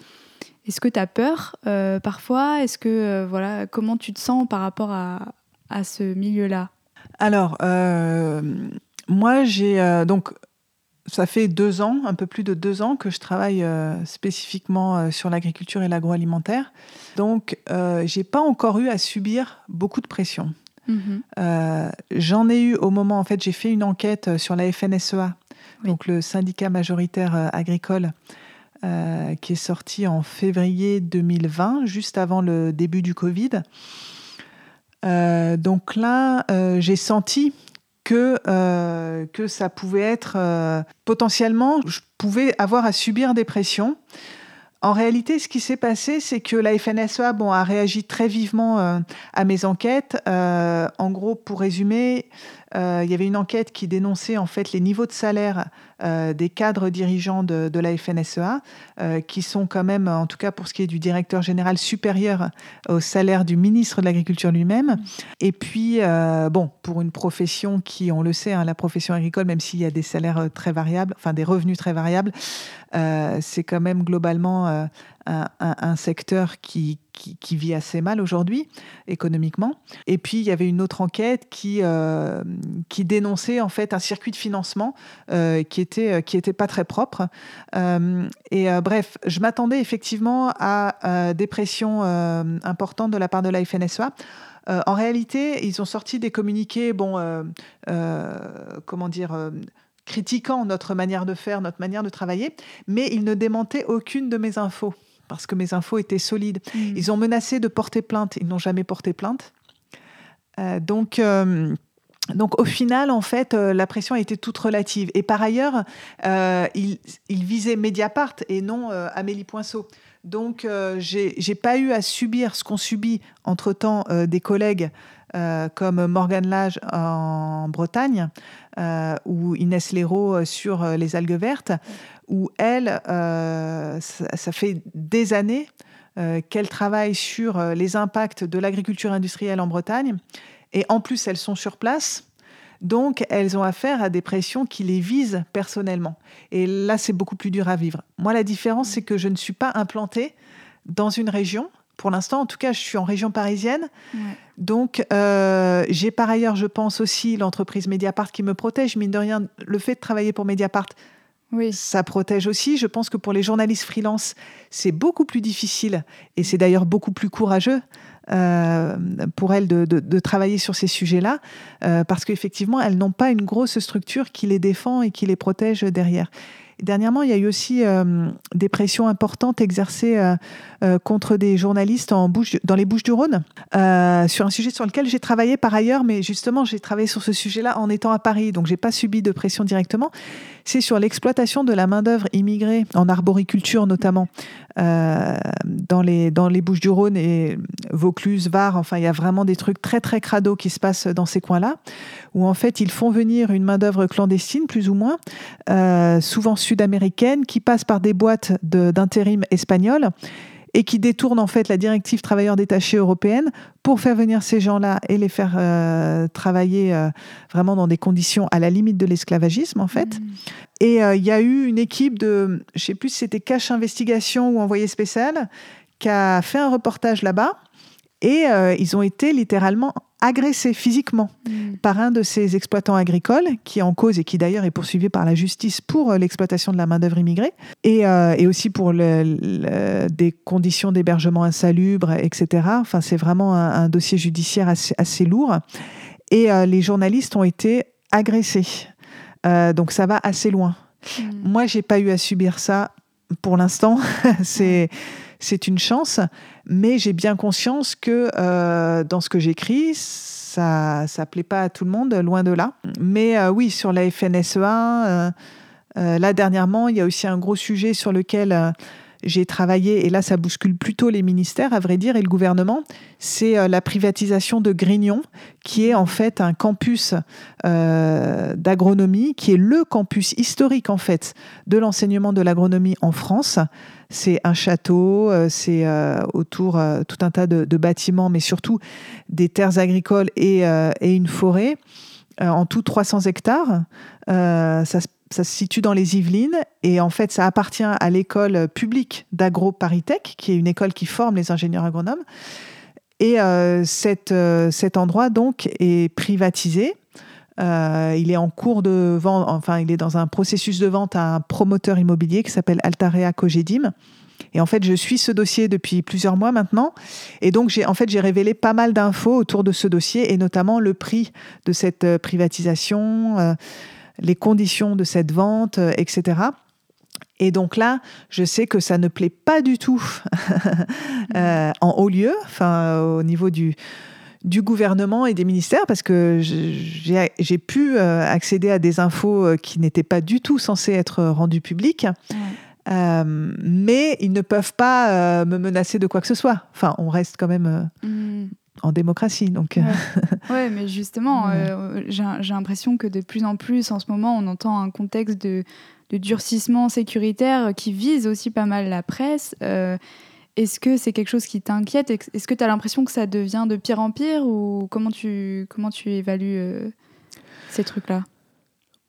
Speaker 1: est-ce que tu as peur euh, parfois? Est-ce que euh, voilà, comment tu te sens par rapport à, à ce milieu-là?
Speaker 2: Alors, euh, moi, j'ai donc ça fait deux ans, un peu plus de deux ans que je travaille spécifiquement sur l'agriculture et l'agroalimentaire. Donc, j'ai pas encore eu à subir beaucoup de pression. Mm-hmm. J'en ai eu au moment, en fait, j'ai fait une enquête sur la FNSEA, donc le syndicat majoritaire agricole, euh, qui est sorti en février 2020, juste avant le début du Covid. Euh, donc là, euh, j'ai senti que, que ça pouvait être potentiellement, je pouvais avoir à subir des pressions. En réalité, ce qui s'est passé, c'est que la FNSEA bon, a réagi très vivement à mes enquêtes. en gros, pour résumer, il y avait une enquête qui dénonçait en fait les niveaux de salaire des cadres dirigeants de, la FNSEA, qui sont quand même, en tout cas pour ce qui est du directeur général, supérieur au salaire du ministre de l'Agriculture lui-même. Et puis, bon, pour une profession qui, on le sait, hein, la profession agricole, même s'il y a des salaires très variables, enfin des revenus très variables, c'est quand même globalement un, secteur qui, vit assez mal aujourd'hui économiquement. Et puis il y avait une autre enquête qui, euh, dénonçait en fait un circuit de financement euh, qui était euh, qui était pas très propre. et bref, je m'attendais effectivement à des pressions importantes de la part de la FNSEA. en réalité, ils ont sorti des communiqués, bon, comment dire, critiquant notre manière de faire, notre manière de travailler, mais ils ne démentaient aucune de mes infos parce que mes infos étaient solides. Hmm. Ils ont menacé de porter plainte, ils n'ont jamais porté plainte. Euh, donc, euh, donc au final, en fait, euh, la pression a été toute relative. Et par ailleurs, ils, visaient Mediapart et non Amélie Poinceau. Donc, j'ai pas eu à subir ce qu'ont subi entre-temps des collègues comme Morgan Lage en Bretagne ou Inès Léraud sur les algues vertes où elle, euh, ça, fait des années euh, qu'elle travaille sur euh, les impacts de l'agriculture industrielle en Bretagne. Et en plus, elles sont sur place. Donc, elles ont affaire à des pressions qui les visent personnellement. Et là, c'est beaucoup plus dur à vivre. Moi, la différence, c'est que je ne suis pas implantée dans une région. Pour l'instant, en tout cas, je suis en région parisienne. Donc, j'ai par ailleurs, je pense aussi, l'entreprise Mediapart qui me protège. Mine de rien, le fait de travailler pour Mediapart, oui. Ça protège aussi. Je pense que pour les journalistes freelance, c'est beaucoup plus difficile et c'est d'ailleurs beaucoup plus courageux euh, pour elles de, travailler sur ces sujets-là euh, parce qu'effectivement, elles n'ont pas une grosse structure qui les défend et qui les protège derrière. Dernièrement, il y a eu aussi euh, des pressions importantes exercées euh, euh, contre des journalistes en Bouche, dans les Bouches-du-Rhône sur un sujet sur lequel j'ai travaillé par ailleurs, mais justement, j'ai travaillé sur ce sujet-là en étant à Paris, donc j'ai pas subi de pression directement. C'est sur l'exploitation de la main-d'œuvre immigrée en arboriculture notamment dans les, dans les Bouches-du-Rhône et Vaucluse, Var. Enfin, il y a vraiment des trucs très très crado qui se passent dans ces coins-là, où en fait ils font venir une main-d'œuvre clandestine, plus ou moins, souvent sud-américaine qui passe par des boîtes d'intérim espagnoles et qui détournent en fait la directive travailleurs détachés européenne pour faire venir ces gens-là et les faire euh, travailler euh, vraiment dans des conditions à la limite de l'esclavagisme en fait. Mmh. Et euh, il y a eu une équipe de, je sais plus si c'était Cache Investigation ou Envoyé spécial, qui a fait un reportage là-bas. Et ils ont été littéralement agressé physiquement mm. par un de ces exploitants agricoles qui est en cause et qui d'ailleurs est poursuivi par la justice pour euh, l'exploitation de la main-d'œuvre immigrée et, euh, et, aussi pour le, des conditions d'hébergement insalubres, etc. Enfin, c'est vraiment un, dossier judiciaire assez, assez lourd. Et euh, les journalistes ont été agressés. donc ça va assez loin. Mm. Moi, j'ai pas eu à subir ça pour l'instant. (laughs) c'est c'est une chance, mais j'ai bien conscience que euh, dans ce que j'écris, ça ne plaît pas à tout le monde, loin de là. Mais euh, oui, sur la FNSEA, euh, là dernièrement, il y a aussi un gros sujet sur lequel j'ai travaillé, et là ça bouscule plutôt les ministères, à vrai dire, et le gouvernement, c'est la privatisation de Grignon, qui est en fait un campus d'agronomie, qui est le campus historique en fait de l'enseignement de l'agronomie en France. C'est un château, euh, c'est euh, autour euh, tout un tas de, bâtiments, mais surtout des terres agricoles et, une forêt. en tout 300 hectares. Ça, se situe dans les Yvelines et en fait, ça appartient à l'école publique d'AgroParisTech, qui est une école qui forme les ingénieurs agronomes. Et cet endroit, donc, est privatisé. Euh, il est en cours de vente, enfin, il est dans un processus de vente à un promoteur immobilier qui s'appelle Altarea Cogedim. Et en fait, je suis ce dossier depuis plusieurs mois maintenant. Et donc, j'ai en fait, j'ai révélé pas mal d'infos autour de ce dossier et notamment le prix de cette euh, privatisation, euh, les conditions de cette vente, etc. Et donc là, je sais que ça ne plaît pas du tout (laughs) en haut lieu, enfin, au niveau du, du gouvernement et des ministères parce que j'ai pu euh, accéder à des infos euh, qui n'étaient pas du tout censées être rendues publiques. Euh, mais ils ne peuvent pas me menacer de quoi que ce soit. Enfin, on reste quand même mm. en démocratie. Donc,
Speaker 1: ouais. mais justement, (laughs) j'ai l'impression que de plus en plus, en ce moment, on entend un contexte de durcissement sécuritaire qui vise aussi pas mal la presse. Est-ce que c'est quelque chose qui t'inquiète? Est-ce que tu as l'impression que ça devient de pire en pire ou comment tu, comment tu évalues ces trucs-là?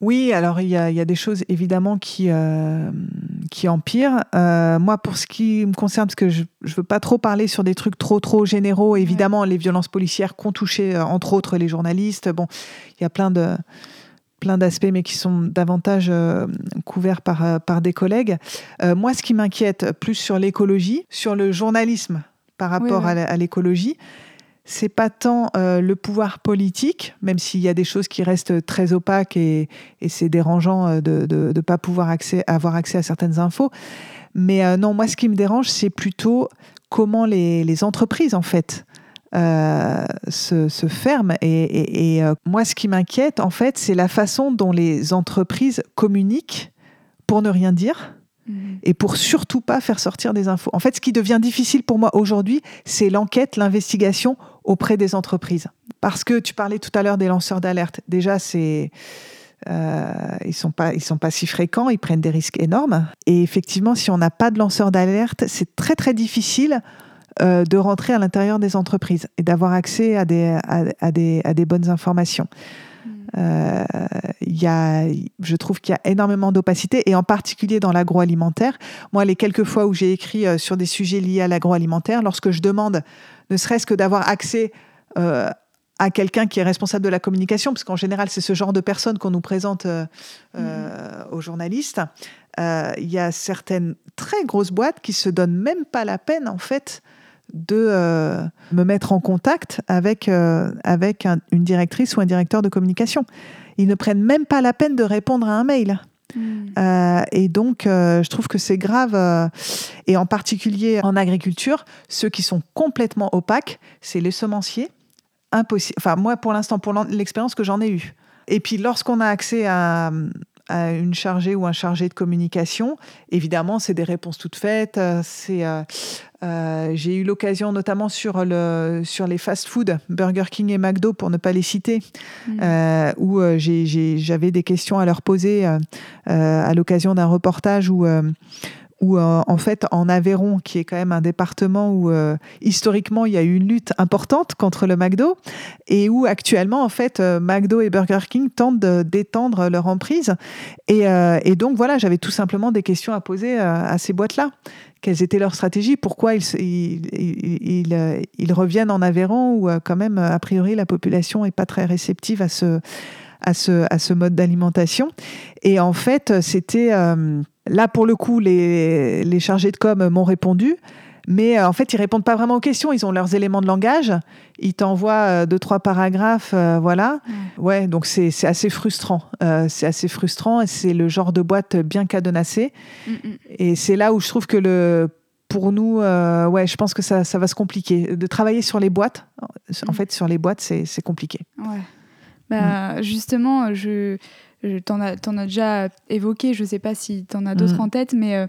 Speaker 2: Oui, alors il y, a, des choses évidemment qui, euh, qui empirent. Euh, moi, pour ce qui me concerne, parce que je ne veux pas trop parler sur des trucs trop trop généraux, évidemment, les violences policières qu'ont touché, euh, entre autres, les journalistes. Bon, il y a plein de plein d'aspects, mais qui sont davantage couverts par, par des collègues. moi, ce qui m'inquiète plus sur l'écologie, sur le journalisme par rapport à l'écologie, c'est pas tant euh, le pouvoir politique, même s'il y a des choses qui restent très opaques et, c'est dérangeant euh, de ne pas pouvoir avoir accès à certaines infos. Mais euh, non, moi, ce qui me dérange, c'est plutôt comment les, entreprises, en fait, se, ferment. Et, moi, ce qui m'inquiète, en fait, c'est la façon dont les entreprises communiquent pour ne rien dire Mhm. et pour surtout pas faire sortir des infos. En fait, ce qui devient difficile pour moi aujourd'hui, c'est l'enquête, l'investigation auprès des entreprises. Parce que tu parlais tout à l'heure des lanceurs d'alerte. Déjà, c'est euh, ils sont pas ils sont pas si fréquents, ils prennent des risques énormes. Et effectivement, si on n'a pas de lanceurs d'alerte, c'est très très difficile euh, de rentrer à l'intérieur des entreprises et d'avoir accès à des, à des, à des bonnes informations. Euh, y a, je trouve qu'il y a énormément d'opacité, et en particulier dans l'agroalimentaire. Moi, les quelques fois où j'ai écrit euh, sur des sujets liés à l'agroalimentaire, lorsque je demande ne serait-ce que d'avoir accès euh, à quelqu'un qui est responsable de la communication, parce qu'en général, c'est ce genre de personne qu'on nous présente mm-hmm. aux journalistes. Il y a certaines très grosses boîtes qui se donnent même pas la peine, en fait, de euh, me mettre en contact avec, euh, avec une directrice ou un directeur de communication. Ils ne prennent même pas la peine de répondre à un mail. Hmm. Euh, et donc, je trouve que c'est grave, et en particulier en agriculture, ceux qui sont complètement opaques, c'est les semenciers. Impossible. Enfin, moi, pour l'instant, pour l'expérience que j'en ai eue. Et puis, lorsqu'on a accès à, à une chargée ou un chargé de communication, évidemment, c'est des réponses toutes faites. C'est euh, j'ai eu l'occasion, notamment sur, le, sur les fast-food, Burger King et McDo, pour ne pas les citer, mm. euh, où euh, j'avais des questions à leur poser à l'occasion d'un reportage où où en fait en Aveyron, qui est quand même un département où historiquement il y a eu une lutte importante contre le McDo, et où actuellement en fait McDo et Burger King tentent d'étendre leur emprise. Et, et, donc voilà, j'avais tout simplement des questions à poser à ces boîtes-là quelles étaient leurs stratégies, pourquoi ils, ils, euh, ils, reviennent en Aveyron où euh, quand même, a priori, la population n'est pas très réceptive à ce, à ce, à ce mode d'alimentation. Et en fait, c'était... Euh, là, pour le coup, les, les chargés de com m'ont répondu. Mais euh, en fait, ils répondent pas vraiment aux questions. Ils ont leurs éléments de langage. Ils t'envoient euh, deux, trois paragraphes. Euh, voilà. Ouais, donc c'est assez frustrant. c'est assez frustrant et c'est le genre de boîte bien cadenassée. Et c'est là où je trouve que le pour nous, ouais, je pense que ça, ça, va se compliquer. De travailler sur les boîtes, en mm. fait, sur les boîtes, c'est compliqué.
Speaker 1: Ouais. Bah, Justement, je, je t'en as, déjà évoqué, je ne sais pas si tu en as d'autres en tête, mais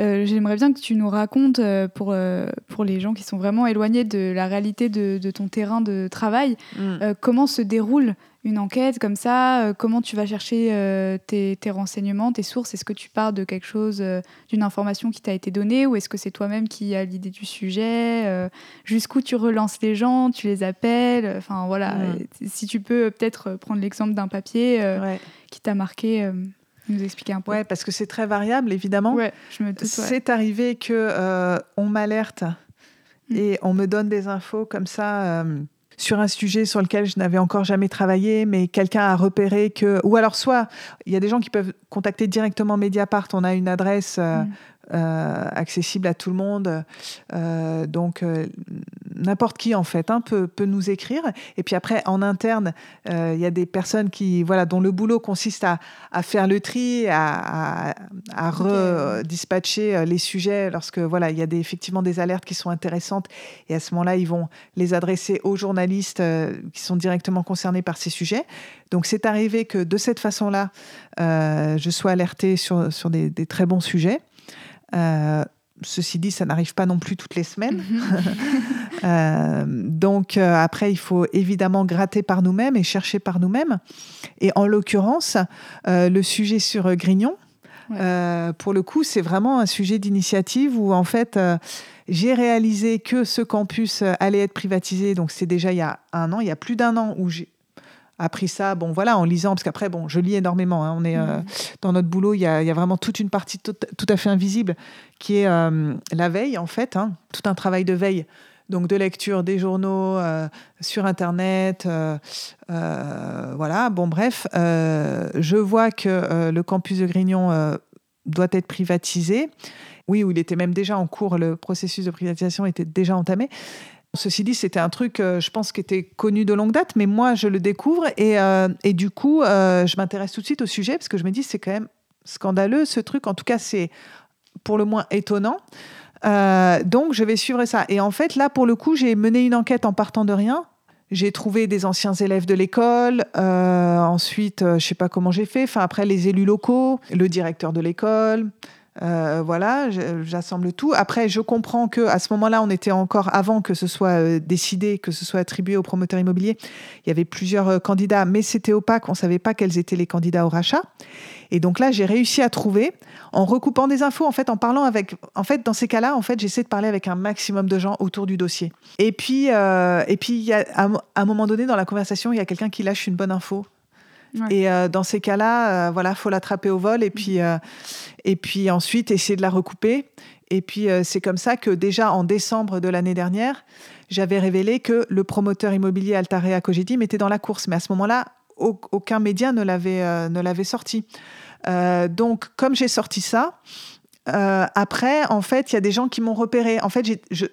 Speaker 1: euh, j'aimerais bien que tu nous racontes, euh, pour, euh, pour les gens qui sont vraiment éloignés de la réalité de, ton terrain de travail, mm. comment se déroule une enquête comme ça Comment tu vas chercher tes, tes, renseignements, tes sources? Est-ce que tu pars de quelque chose, d'une information qui t'a été donnée ou est-ce que c'est toi-même qui as l'idée du sujet Jusqu'où tu relances les gens Tu les appelles? Enfin voilà, mm. si tu peux peut-être prendre l'exemple d'un papier qui t'a marqué nous expliquer un peu
Speaker 2: Ouais, parce que c'est très variable, évidemment.
Speaker 1: Ouais, je me
Speaker 2: C'est arrivé que euh, on m'alerte mm. et on me donne des infos comme ça. Sur un sujet sur lequel je n'avais encore jamais travaillé, mais quelqu'un a repéré que... Ou alors soit, il y a des gens qui peuvent contacter directement Mediapart, on a une adresse euh, mm. Euh, accessible à tout le monde. Euh, donc euh, n'importe qui en fait hein, peut, peut, nous écrire. Et puis après en interne, il y a des personnes qui voilà dont le boulot consiste à, à faire le tri, à, à, redispatcher les sujets lorsque voilà il y a des, effectivement des alertes qui sont intéressantes. Et à ce moment-là, ils vont les adresser aux journalistes qui sont directement concernés par ces sujets. Donc c'est arrivé que de cette façon-là, je sois alertée sur, sur des, des très bons sujets. Euh, ceci dit, ça n'arrive pas non plus toutes les semaines. Mhm. (laughs) Euh, donc euh, après, il faut évidemment gratter par nous-mêmes et chercher par nous-mêmes. Et en l'occurrence, le sujet sur Grignon, pour le coup, c'est vraiment un sujet d'initiative où en fait, j'ai réalisé que ce campus allait être privatisé. Donc c'est déjà il y a un an, il y a plus d'un an où j'ai appris ça, bon voilà, en lisant, parce qu'après, bon, je lis énormément. Hein. on est euh, dans notre boulot, il y, a, vraiment toute une partie tout, à fait invisible qui est euh, la veille, en fait, hein. tout un travail de veille. Donc de lecture des journaux euh, sur Internet, voilà. Bon bref, je vois que le campus de Grignon doit être privatisé. Oui, où il était même déjà en cours, le processus de privatisation était déjà entamé. Ceci dit, c'était un truc, euh, je pense, qui était connu de longue date, mais moi, je le découvre et, euh, et du coup, euh, je m'intéresse tout de suite au sujet parce que je me dis, c'est quand même scandaleux ce truc. En tout cas, c'est pour le moins étonnant. donc, je vais suivre ça. Et en fait, là, pour le coup, j'ai mené une enquête en partant de rien. J'ai trouvé des anciens élèves de l'école. ensuite, je sais pas comment j'ai fait. Enfin, après, les élus locaux, le directeur de l'école. Euh, voilà, j'assemble tout. Après, je comprends que à ce moment-là, on était encore avant que ce soit euh, décidé, que ce soit attribué aux promoteurs immobiliers. Il y avait plusieurs euh, candidats, mais c'était opaque. On ne savait pas quels étaient les candidats au rachat. Et donc là, j'ai réussi à trouver en recoupant des infos, en fait, en parlant avec. En fait, dans ces cas-là, en fait, j'essaie de parler avec un maximum de gens autour du dossier. Et puis, et puis, il y a, à un moment donné dans la conversation, il y a quelqu'un qui lâche une bonne info et euh, dans ces cas-là, euh, voilà, faut l'attraper au vol et puis, euh, et puis ensuite essayer de la recouper. Et puis c'est comme ça que déjà en décembre de l'année dernière, j'avais révélé que le promoteur immobilier Altarea Cogedim était dans la course. Mais à ce moment-là, aucun média ne l'avait ne l'avait sorti. donc comme j'ai sorti ça. après, en fait, il y a des gens qui m'ont repéré. En fait,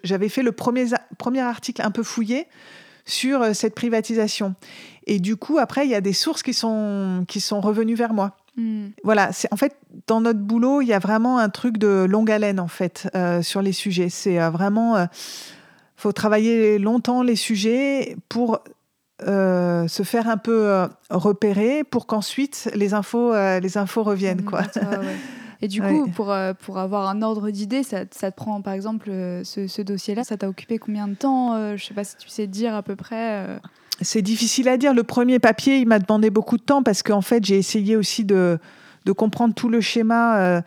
Speaker 2: j'avais fait le premier, premier article un peu fouillé sur cette privatisation. Et du coup, après, il y a des sources qui sont, qui sont revenues vers moi. Hmm. Voilà, c'est en fait dans notre boulot, il y a vraiment un truc de longue haleine en fait euh, sur les sujets. C'est euh, vraiment, euh, faut travailler longtemps les sujets pour se faire un peu repérer, pour qu'ensuite les infos, les infos reviennent hmm, quoi.
Speaker 1: Et du (laughs) coup, pour, pour avoir un ordre d'idée, ça, ça, te prend par exemple ce, ce dossier-là, ça t'a occupé combien de temps Je sais pas si tu sais dire à peu près.
Speaker 2: C'est difficile à dire. Le premier papier, il m'a demandé beaucoup de temps parce qu'en fait, j'ai essayé aussi de, de, comprendre tout le schéma euh,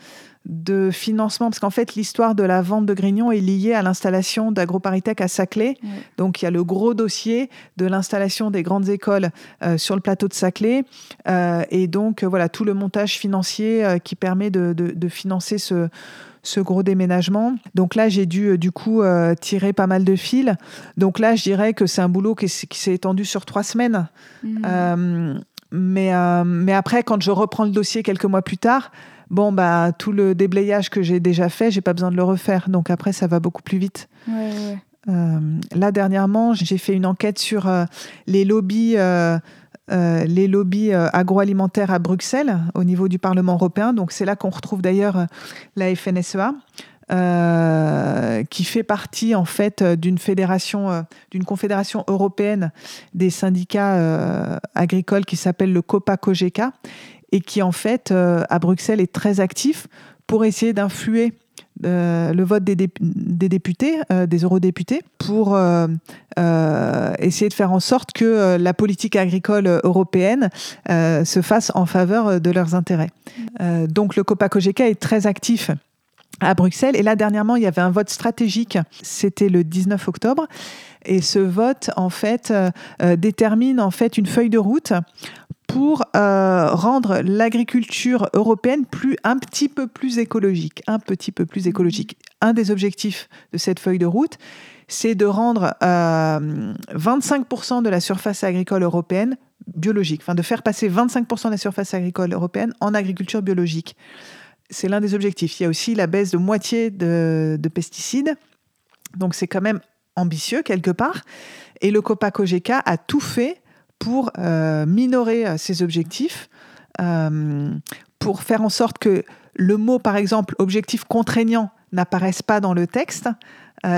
Speaker 2: de financement. Parce qu'en fait, l'histoire de la vente de Grignon est liée à l'installation d'AgroParisTech à Saclay. Donc, il y a le gros dossier de l'installation des grandes écoles euh, sur le plateau de Saclay. Euh, et donc, voilà, tout le montage financier qui permet de, de, de financer ce ce gros déménagement. Donc là, j'ai dû euh, du coup euh, tirer pas mal de fils. Donc là, je dirais que c'est un boulot qui, s'est étendu sur trois semaines. Mmh. Euh, mais, mais après, quand je reprends le dossier quelques mois plus tard, bon, bah, tout le déblayage que j'ai déjà fait, j'ai pas besoin de le refaire. Donc après, ça va beaucoup plus vite. là, dernièrement, j'ai fait une enquête sur les lobbies euh, les lobbies euh, agroalimentaires à Bruxelles au niveau du Parlement européen. Donc c'est là qu'on retrouve d'ailleurs euh, la FNSEA. qui fait partie en fait d'une fédération, d'une confédération européenne des syndicats agricoles qui s'appelle le COPA-COGECA et qui en fait à Bruxelles est très actif pour essayer d'influer euh, le vote des, députés, euh, des eurodéputés, pour euh, essayer de faire en sorte que la politique agricole européenne se fasse en faveur de leurs intérêts. donc le COPA-COGECA est très actif à Bruxelles. Et là, dernièrement, il y avait un vote stratégique. C'était le 19 octobre. Et ce vote, en fait, détermine en fait une feuille de route pour euh, rendre l'agriculture européenne plus, un petit peu plus écologique, un petit peu plus écologique. Un des objectifs de cette feuille de route, c'est de rendre 25% euh, de la surface agricole européenne biologique, enfin de faire passer 25% de la surface agricole européenne en agriculture biologique. C'est l'un des objectifs. Il y a aussi la baisse de moitié de, de pesticides. Donc c'est quand même ambitieux quelque part. Et le COPA-COGECA a tout fait pour euh, minorer euh, ces objectifs, euh, pour faire en sorte que le mot, par exemple, objectif contraignant n'apparaisse pas dans le texte.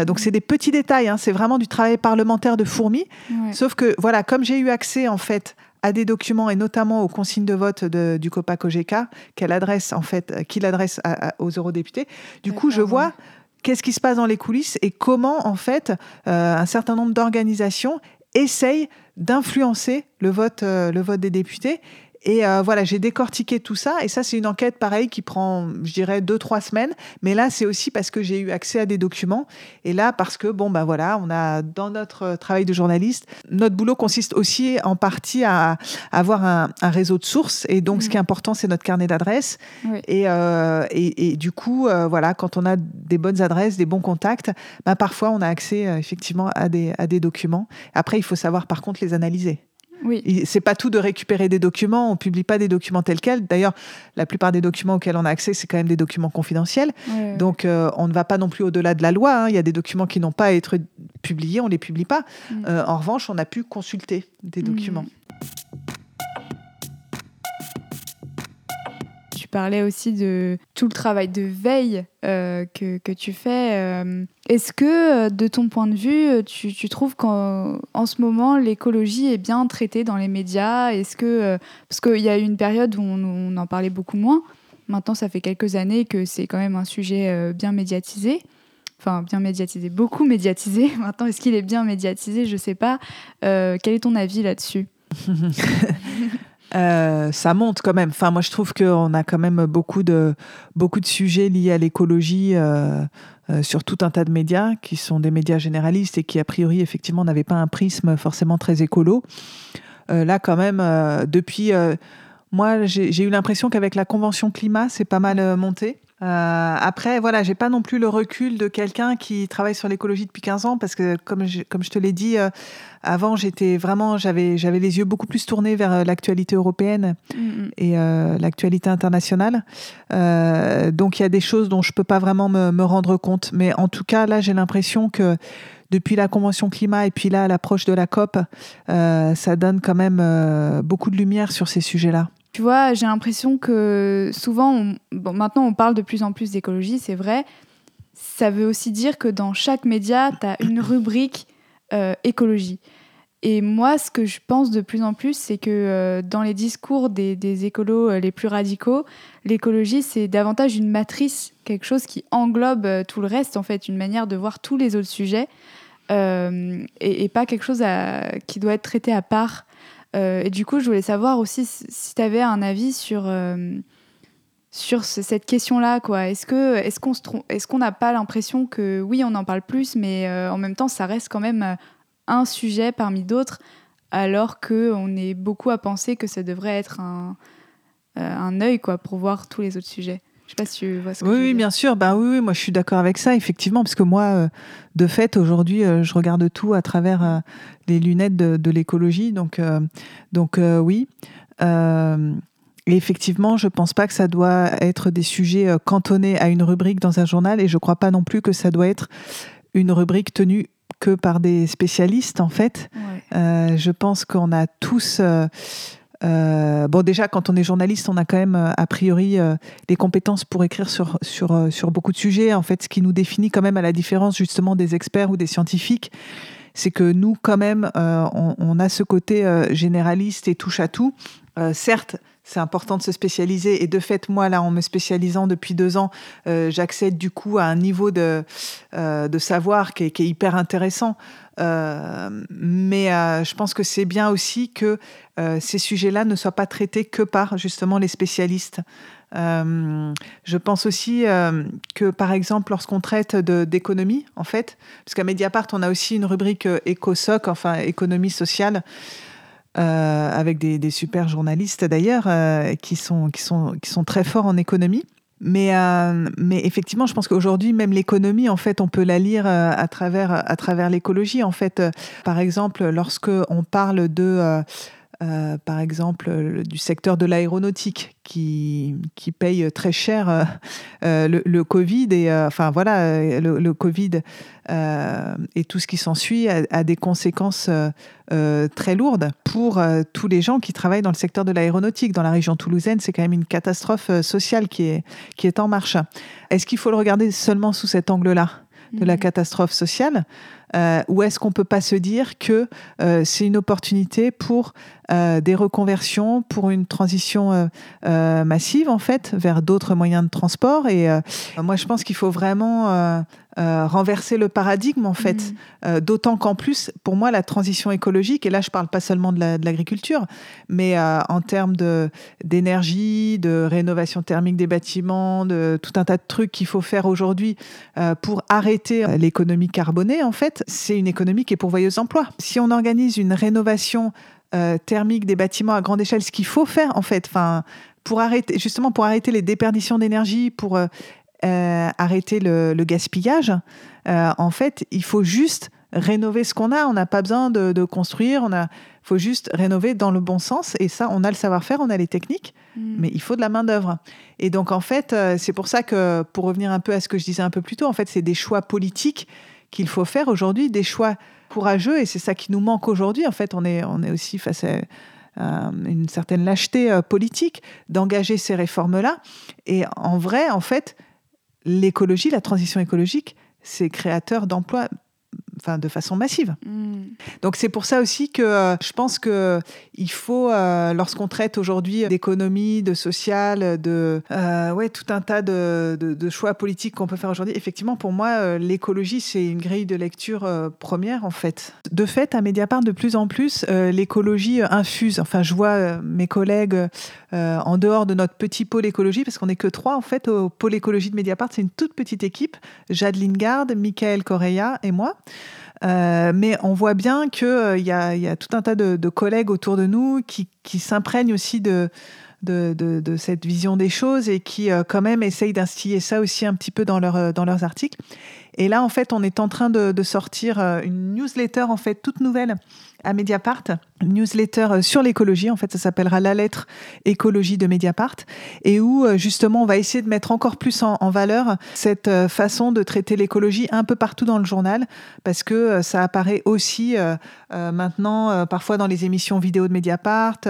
Speaker 2: donc c'est des petits détails, hein, c'est vraiment du travail parlementaire de fourmi. Sauf que voilà, comme j'ai eu accès en fait à des documents et notamment aux consignes de vote du COPA COGECA qu'elle adresse en fait, qu'il adresse aux eurodéputés, du coup je vois qu'est-ce qui se passe dans les coulisses et comment en fait un certain nombre d'organisations essayent d'influencer le vote, euh, le vote des députés Et euh, voilà, j'ai décortiqué tout ça. Et ça, c'est une enquête, pareil, qui prend, je dirais, deux, trois semaines. Mais là, c'est aussi parce que j'ai eu accès à des documents. Et là, parce que, bon, ben voilà, on a, dans notre travail de journaliste, notre boulot consiste aussi en partie à, avoir un, réseau de sources. Et donc, ce qui est important, c'est notre carnet d'adresses. Et, euh, et, et, du coup, euh, voilà, quand on a des bonnes adresses, des bons contacts, ben, parfois, on a accès effectivement à des, à des documents. Après, il faut savoir, par contre, les analyser.
Speaker 1: Oui.
Speaker 2: C'est pas tout de récupérer des documents. On publie pas des documents tels quels. D'ailleurs, la plupart des documents auxquels on a accès, c'est quand même des documents confidentiels. Donc, euh, on ne va pas non plus au-delà de la loi. Hein. Il y a des documents qui n'ont pas à être publiés, on les publie pas. Mm. Euh, en revanche, on a pu consulter des documents. Mm.
Speaker 1: Tu parlais aussi de tout le travail de veille euh, que, que, tu fais. Euh, est-ce que, euh, de ton point de vue, tu, trouves qu'en en ce moment, l'écologie est bien traitée dans les médias? Est-ce que, parce qu'il y a eu une période où on, en parlait beaucoup moins. Maintenant, ça fait quelques années que c'est quand même un sujet bien médiatisé. Enfin, bien médiatisé, beaucoup médiatisé. (laughs) Maintenant, est-ce qu'il est bien médiatisé? Je ne sais pas. quel est ton avis là-dessus? (laughs)
Speaker 2: Euh, ça monte quand même. Enfin, moi, je trouve qu'on a quand même beaucoup de, beaucoup de sujets liés à l'écologie euh, euh, sur tout un tas de médias qui sont des médias généralistes et qui, a priori, effectivement, n'avaient pas un prisme forcément très écolo. là, quand même, depuis. moi, j'ai eu l'impression qu'avec la Convention climat, c'est pas mal monté. Euh, après, voilà, j'ai pas non plus le recul de quelqu'un qui travaille sur l'écologie depuis 15 ans parce que, comme je, comme je te l'ai dit, euh, avant, j'étais vraiment, j'avais, j'avais les yeux beaucoup plus tournés vers euh, l'actualité européenne mm-hmm. et l'actualité internationale. donc, il y a des choses dont je peux pas vraiment me, me rendre compte. Mais en tout cas, là, j'ai l'impression que depuis la Convention climat et puis là, à l'approche de la COP, ça donne quand même beaucoup de lumière sur ces sujets-là.
Speaker 1: Tu vois, j'ai l'impression que souvent, bon, maintenant on parle de plus en plus d'écologie, c'est vrai. Ça veut aussi dire que dans chaque média, tu as une rubrique euh, écologie. Et moi, ce que je pense de plus en plus, c'est que euh, dans les discours des, des écolos euh, les plus radicaux, l'écologie, c'est davantage une matrice, quelque chose qui englobe tout le reste, en fait, une manière de voir tous les autres sujets, et, pas quelque chose qui doit être traité à part. Euh, et du coup, je voulais savoir aussi si tu avais un avis sur, euh, sur cette question-là. Est-ce qu'on est qu'on est qu'on n'a pas l'impression que oui, on en parle plus, mais euh, en même temps, ça reste quand même un sujet parmi d'autres, alors qu'on est beaucoup à penser que ça devrait être un, un œil quoi, pour voir tous les autres sujets? Je sais pas si tu vois ce que
Speaker 2: oui, oui, bien sûr. Bah oui, oui, moi je suis d'accord avec ça, effectivement, parce que moi, euh, de fait, aujourd'hui, euh, je regarde tout à travers euh, les lunettes de, l'écologie. Donc, donc oui. et effectivement, je pense pas que ça doit être des sujets cantonnés à une rubrique dans un journal, et je crois pas non plus que ça doit être une rubrique tenue que par des spécialistes, en fait. je pense qu'on a tous euh, bon, déjà, quand on est journaliste, on a quand même, euh, a priori, euh, compétences pour écrire sur, sur, sur beaucoup de sujets. En fait, ce qui nous définit quand même à la différence justement des experts ou des scientifiques, c'est que nous, quand même, on, a ce côté généraliste et touche à tout. certes, c'est important de se spécialiser. Et de fait, moi, là, en me spécialisant depuis deux ans, j'accède du coup à un niveau de, de savoir qui est, hyper intéressant. Euh, mais euh, je pense que c'est bien aussi que euh, ces sujets-là ne soient pas traités que par justement les spécialistes. je pense aussi que, par exemple, lorsqu'on traite d'économie, en fait, parce qu'à Mediapart, on a aussi une rubrique écosoc, enfin économie sociale, avec des, super journalistes d'ailleurs, qui, sont, qui, sont, qui sont très forts en économie. Mais, euh, mais effectivement, je pense qu'aujourd'hui, même l'économie, en fait, on peut la lire euh, à travers, à travers l'écologie. En fait, euh, par exemple, lorsque on parle de euh, par exemple, du secteur de l'aéronautique qui, qui paye très cher euh, euh, le, Covid et enfin voilà le, Covid et tout ce qui s'ensuit a, des conséquences très lourdes pour tous les gens qui travaillent dans le secteur de l'aéronautique. Dans la région toulousaine, c'est quand même une catastrophe sociale qui est, qui est en marche. Est-ce qu'il faut le regarder seulement sous cet angle-là de la mmh. catastrophe sociale euh, ou est-ce qu'on peut pas se dire que euh, c'est une opportunité pour euh, des reconversions, pour une transition massive en fait vers d'autres moyens de transport Et moi, je pense qu'il faut vraiment renverser le paradigme en fait, mmh. d'autant qu'en plus, pour moi, la transition écologique, et là, je parle pas seulement de l'agriculture, mais en termes d'énergie, de, rénovation thermique des bâtiments, de tout un tas de trucs qu'il faut faire aujourd'hui pour arrêter l'économie carbonée en fait c'est une économie qui est pourvoyeuse d'emplois. Si on organise une rénovation euh, thermique des bâtiments à grande échelle, ce qu'il faut faire en fait, enfin, pour arrêter justement pour arrêter les déperditions d'énergie, pour euh, euh, arrêter le, gaspillage, en fait, il faut juste rénover ce qu'on a. On n'a pas besoin de, construire. On a, faut juste rénover dans le bon sens. Et ça, on a le savoir-faire, on a les techniques, mm. mais il faut de la main d'œuvre. Et donc, en fait, c'est pour ça que, pour revenir un peu à ce que je disais un peu plus tôt, en fait, c'est des choix politiques qu'il faut faire aujourd'hui des choix courageux et c'est ça qui nous manque aujourd'hui. En fait, on est, on est aussi face à une certaine lâcheté euh, politique d'engager ces réformes-là. Et en vrai, en fait, l'écologie, la transition écologique, c'est créateur d'emplois enfin de façon massive. Mm. Donc c'est pour ça aussi que euh, je pense que il faut, euh, lorsqu'on traite aujourd'hui d'économie, de social, de euh, ouais tout un tas de, de, choix politiques qu'on peut faire aujourd'hui. Effectivement, pour moi, l'écologie c'est une grille de lecture première en fait. De fait, à Mediapart, de plus en plus, l'écologie infuse. Enfin, je vois mes collègues en dehors de notre petit pôle écologie, parce qu'on n'est que trois en fait au pôle écologie de Mediapart. C'est une toute petite équipe. Jade Lingard, Michael Correa et moi. Euh, mais on voit bien qu'il euh, y, a, tout un tas de, collègues autour de nous qui, s'imprègnent aussi de, cette vision des choses et qui euh, quand même essayent d'instiller ça aussi un petit peu dans, dans leurs articles. Et là, en fait, on est en train de, sortir une newsletter en fait toute nouvelle à Mediapart, une newsletter euh, sur l'écologie. En fait, ça s'appellera La lettre écologie de Mediapart, et où euh, justement on va essayer de mettre encore plus en, valeur cette euh, façon de traiter l'écologie un peu partout dans le journal, parce que ça apparaît aussi maintenant parfois dans les émissions vidéo de Mediapart,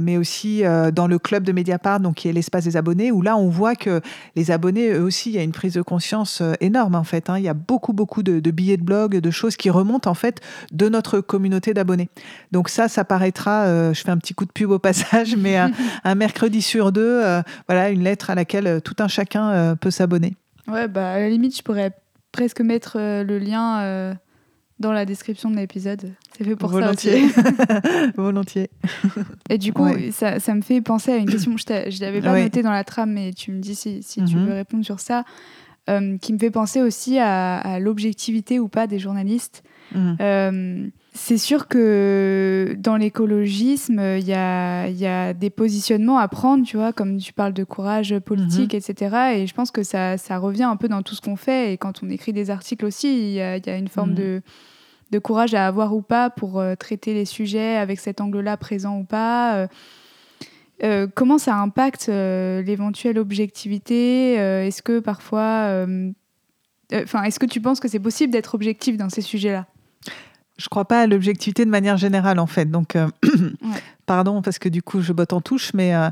Speaker 2: mais aussi dans le club de Mediapart, donc qui est l'espace des abonnés, où là on voit que les abonnés eux aussi, il y a une prise de conscience énorme en fait. Hein. Il y a beaucoup beaucoup de, de billets de blog, de choses qui remontent en fait de notre communauté d'abonnés. Donc ça, ça paraîtra, euh, je fais un petit coup de pub au passage, mais un, (laughs) mercredi sur deux, euh, voilà, une lettre à laquelle euh, tout un chacun peut s'abonner.
Speaker 1: Ouais, bah à la limite, je pourrais presque mettre le lien dans la description de l'épisode. C'est fait pour
Speaker 2: Volontiers. ça aussi. (laughs) Volontiers.
Speaker 1: Et du coup, ça, ça, me fait penser à une question, je ne l'avais pas notée dans la trame, mais tu me dis si, si tu mhm. veux répondre sur ça, qui me fait penser aussi à, à l'objectivité ou pas des journalistes. Mhm. C'est sûr que dans l'écologisme, il y a, des positionnements à prendre, tu vois, comme tu parles de courage politique, mhm. etc. Et je pense que ça, revient un peu dans tout ce qu'on fait. Et quand on écrit des articles aussi, il y, a, une forme mhm. de, courage à avoir ou pas pour euh, traiter les sujets avec cet angle-là présent ou pas. Euh, euh, comment ça impacte l'éventuelle objectivité Est-ce que parfois... Enfin, est-ce que tu penses que c'est possible d'être objectif dans ces sujets-là?
Speaker 2: Je crois pas à l'objectivité de manière générale en fait. Donc, euh, (clears throat) pardon parce que du coup je botte en touche, mais euh,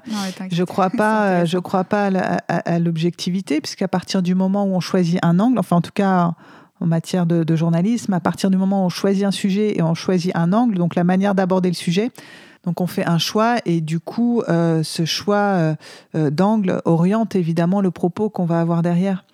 Speaker 2: je crois pas, (laughs) je crois pas à, l'objectivité puisqu'à partir du moment où on choisit un angle, enfin en tout cas en matière de, journalisme, à partir du moment où on choisit un sujet et on choisit un angle, donc la manière d'aborder le sujet. Donc on fait un choix et du coup euh, ce choix d'angle oriente évidemment le propos qu'on va avoir derrière.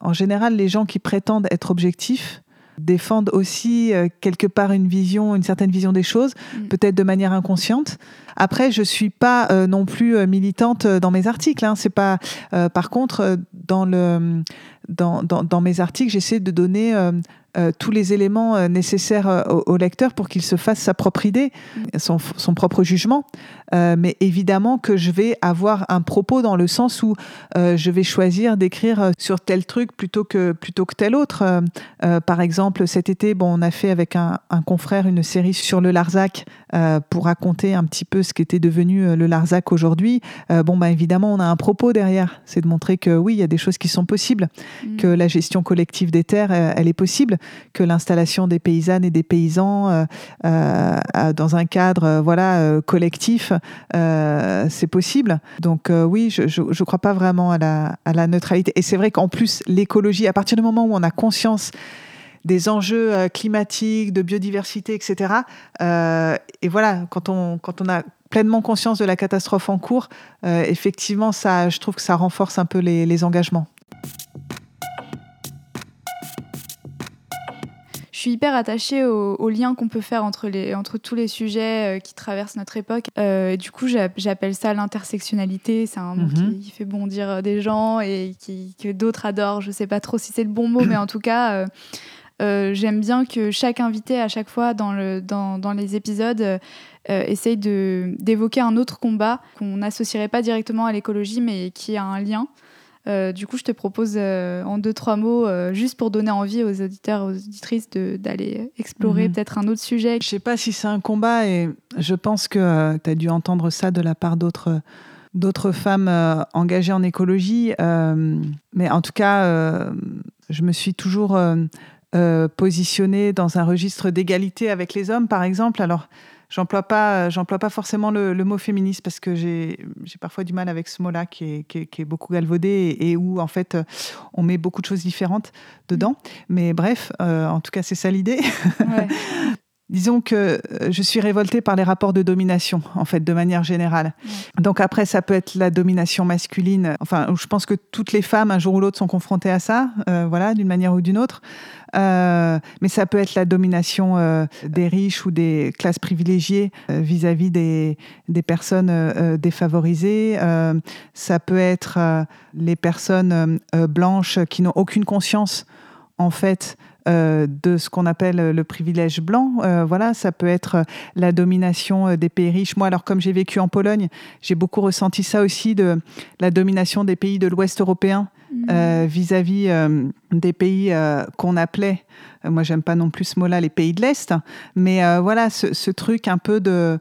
Speaker 2: En général, les gens qui prétendent être objectifs, défendent aussi euh, quelque part une vision, une certaine vision des choses, mm. peut-être de manière inconsciente. Après, je suis pas euh, non plus euh, militante dans mes articles. Hein. C'est pas. par contre, dans le dans, dans, dans mes articles, j'essaie de donner euh, tous les éléments euh, nécessaires euh, au, lecteur pour qu'il se fasse sa propre idée, son, son propre jugement. mais évidemment que je vais avoir un propos dans le sens où je vais choisir d'écrire sur tel truc plutôt que, plutôt que tel autre. par exemple, cet été, bon, on a fait avec un, un confrère une série sur le Larzac pour raconter un petit peu ce qu'était devenu le Larzac aujourd'hui. bon, bah, évidemment, on a un propos derrière. C'est de montrer que oui, il y a des choses qui sont possibles, mmh. que la gestion collective des terres, elle est possible que l'installation des paysannes et des paysans euh, euh, dans un cadre euh, voilà collectif, c'est possible. Donc oui, je ne crois pas vraiment à la, neutralité. Et c'est vrai qu'en plus, l'écologie, à partir du moment où on a conscience des enjeux climatiques, de biodiversité, etc. et voilà, quand on, quand on a pleinement conscience de la catastrophe en cours, effectivement, ça, je trouve que ça renforce un peu les engagements.
Speaker 1: Suis hyper attachée au, au lien qu'on peut faire entre, les, entre tous les sujets euh, qui traversent notre époque. Euh, du coup, j'appelle ça l'intersectionnalité. C'est un mot mhm. qui, fait bondir des gens et qui, que d'autres adorent. Je ne sais pas trop si c'est le bon mot, mais en tout cas, euh, j'aime bien que chaque invité, à chaque fois dans, le, dans, dans les épisodes, essaye d'évoquer un autre combat qu'on n'associerait pas directement à l'écologie, mais qui a un lien. Euh, du coup, je te propose euh, en deux, trois mots, euh, juste pour donner envie aux auditeurs aux auditrices d'aller explorer mhm. peut-être un autre sujet.
Speaker 2: Je ne sais pas si c'est un combat et je pense que tu as dû entendre ça de la part d'autres d'autres femmes engagées en écologie. mais en tout cas, je me suis toujours positionnée dans un registre d'égalité avec les hommes, par exemple. Alors, j'emploie pas, j'emploie pas forcément le, mot féministe parce que j'ai, j'ai parfois du mal avec ce mot-là qui est, qui, est, beaucoup galvaudé et, où en fait on met beaucoup de choses différentes dedans. Mais bref, euh, en tout cas c'est ça l'idée. Ouais. (laughs) Disons que euh, je suis révoltée par les rapports de domination, en fait, de manière générale. Donc après, ça peut être la domination masculine. Enfin, je pense que toutes les femmes, un jour ou l'autre, sont confrontées à ça, euh, voilà, d'une manière ou d'une autre. Euh, mais ça peut être la domination des riches ou des classes privilégiées vis-à-vis des, des, personnes défavorisées. ça peut être les personnes blanches qui n'ont aucune conscience, en fait, euh, de ce qu'on appelle le privilège blanc. Euh, voilà, ça peut être la domination euh, des pays riches. Moi, alors comme j'ai vécu en Pologne, j'ai beaucoup ressenti ça aussi de la domination des pays de l'Ouest européen mmh. vis-à-vis des pays qu'on appelait, moi j'aime pas non plus ce mot-là, les pays de l'Est, mais voilà, ce, truc un peu de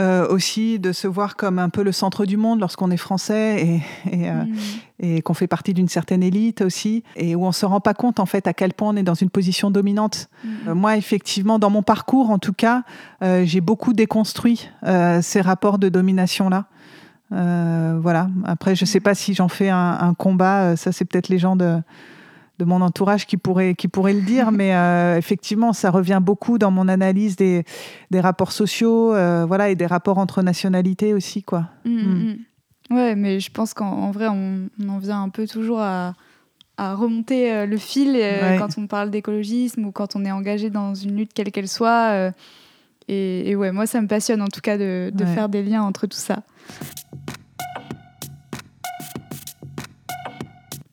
Speaker 2: euh, aussi de se voir comme un peu le centre du monde lorsqu'on est français et, euh, mm. qu'on fait partie d'une certaine élite aussi, et où on se rend pas compte en fait à quel point on est dans une position dominante. Mm. Euh, moi, effectivement, dans mon parcours, en tout cas, j'ai beaucoup déconstruit ces rapports de domination-là. voilà. Après, je sais pas si j'en fais un, un combat. Ça, c'est peut-être les gens de de mon entourage qui pourrait, qui pourrait le dire, (laughs) mais euh, effectivement, ça revient beaucoup dans mon analyse des, des rapports sociaux euh, voilà, et des rapports entre nationalités aussi. Quoi.
Speaker 1: Mmh, mmh. Mmh. Ouais, mais je pense qu'en vrai, on, en vient un peu toujours à, à remonter euh, le fil quand on parle d'écologisme ou quand on est engagé dans une lutte quelle qu'elle soit. Et, ouais, moi, ça me passionne en tout cas de, de faire des liens entre tout ça.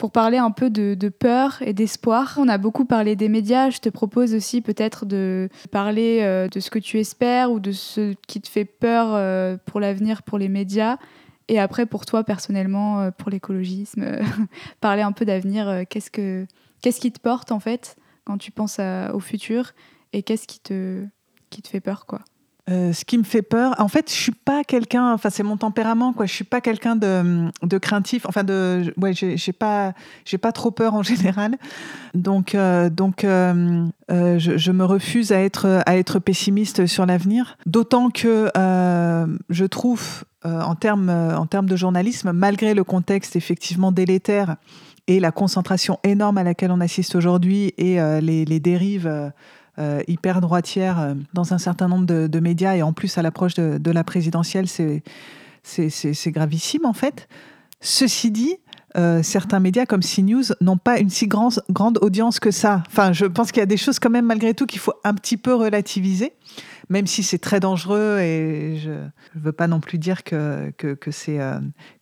Speaker 1: Pour parler un peu de, peur et d'espoir. On a beaucoup parlé des médias. Je te propose aussi peut-être de parler euh, de ce que tu espères ou de ce qui te fait peur euh, pour l'avenir pour les médias. Et après, pour toi personnellement, euh, pour l'écologisme, (laughs) parler un peu d'avenir. qu'est-ce, que, qu'est-ce qui te porte en fait quand tu penses au futur et qu'est-ce qui te, qui te fait peur quoi
Speaker 2: euh, ce qui me fait peur, en fait, je suis pas quelqu'un, enfin c'est mon tempérament quoi. Je suis pas quelqu'un de, de, craintif, enfin de, ouais, j'ai pas, j'ai pas trop peur en (laughs) général. Donc, euh, donc, euh, je, me refuse à être, à être pessimiste sur l'avenir. D'autant que je trouve, en termes, en termes de journalisme, malgré le contexte effectivement délétère et la concentration énorme à laquelle on assiste aujourd'hui et les dérives euh, hyper droitière euh, dans un certain nombre de, médias et en plus à l'approche de, la présidentielle, c'est gravissime en fait. Ceci dit, euh, certains médias comme CNews n'ont pas une si grande, audience que ça. Enfin, je pense qu'il y a des choses quand même malgré tout qu'il faut un petit peu relativiser, même si c'est très dangereux et je ne veux pas non plus dire que, c'est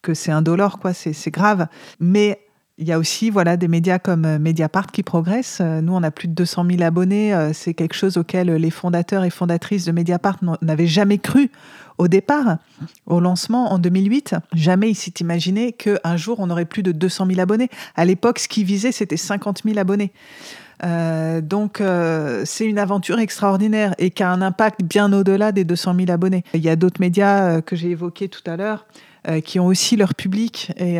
Speaker 2: que indolore, quoi. C'est grave. Mais il y a aussi voilà, des médias comme euh, Mediapart qui progressent. Euh, nous, on a plus de 200 000 abonnés. Euh, c'est quelque chose auquel les fondateurs et fondatrices de Mediapart n'avaient jamais cru au départ, au lancement en 2008. Jamais ils s'étaient imaginé qu'un jour, on aurait plus de 200 000 abonnés. À l'époque, ce qu'ils visaient, c'était 50 000 abonnés. donc c'est une aventure extraordinaire et qui a un impact bien au-delà des 200 000 abonnés. Il y a d'autres médias que j'ai évoqués tout à l'heure qui ont aussi leur public et,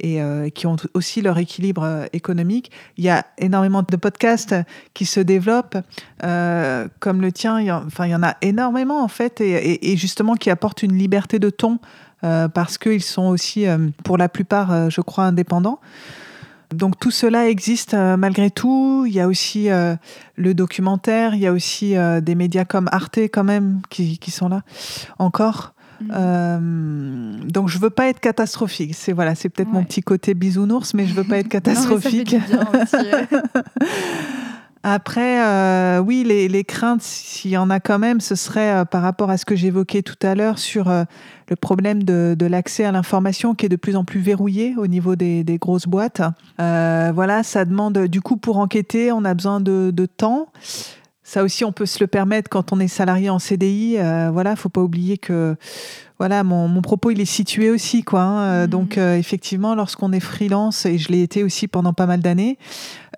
Speaker 2: et euh, qui ont aussi leur équilibre euh, économique. Il y a énormément de podcasts qui se développent, euh, comme le tien. Il y, en, enfin, il y en a énormément en fait, et, justement qui apportent une liberté de ton parce qu'ils sont aussi, pour la plupart, je crois, indépendants. Donc tout cela existe malgré tout. Il y a aussi le documentaire, il y a aussi des médias comme Arte quand même qui sont là encore. Euh, donc je veux pas être catastrophique. C'est voilà, c'est peut-être mon petit côté bisounours, mais je veux pas être (laughs) catastrophique. (laughs) Après, euh, oui, les, les craintes, s'il y en a quand même, ce serait euh, par rapport à ce que j'évoquais tout à l'heure sur le problème de, de l'accès à l'information qui est de plus en plus verrouillé au niveau des, des grosses boîtes. voilà, ça demande, du coup, pour enquêter, on a besoin de, de temps. Ça aussi, on peut se le permettre quand on est salarié en CDI. Euh, voilà, faut pas oublier que voilà, mon, mon, propos il est situé aussi quoi. Hein. Euh, mhm. Donc euh, effectivement, lorsqu'on est freelance et je l'ai été aussi pendant pas mal d'années,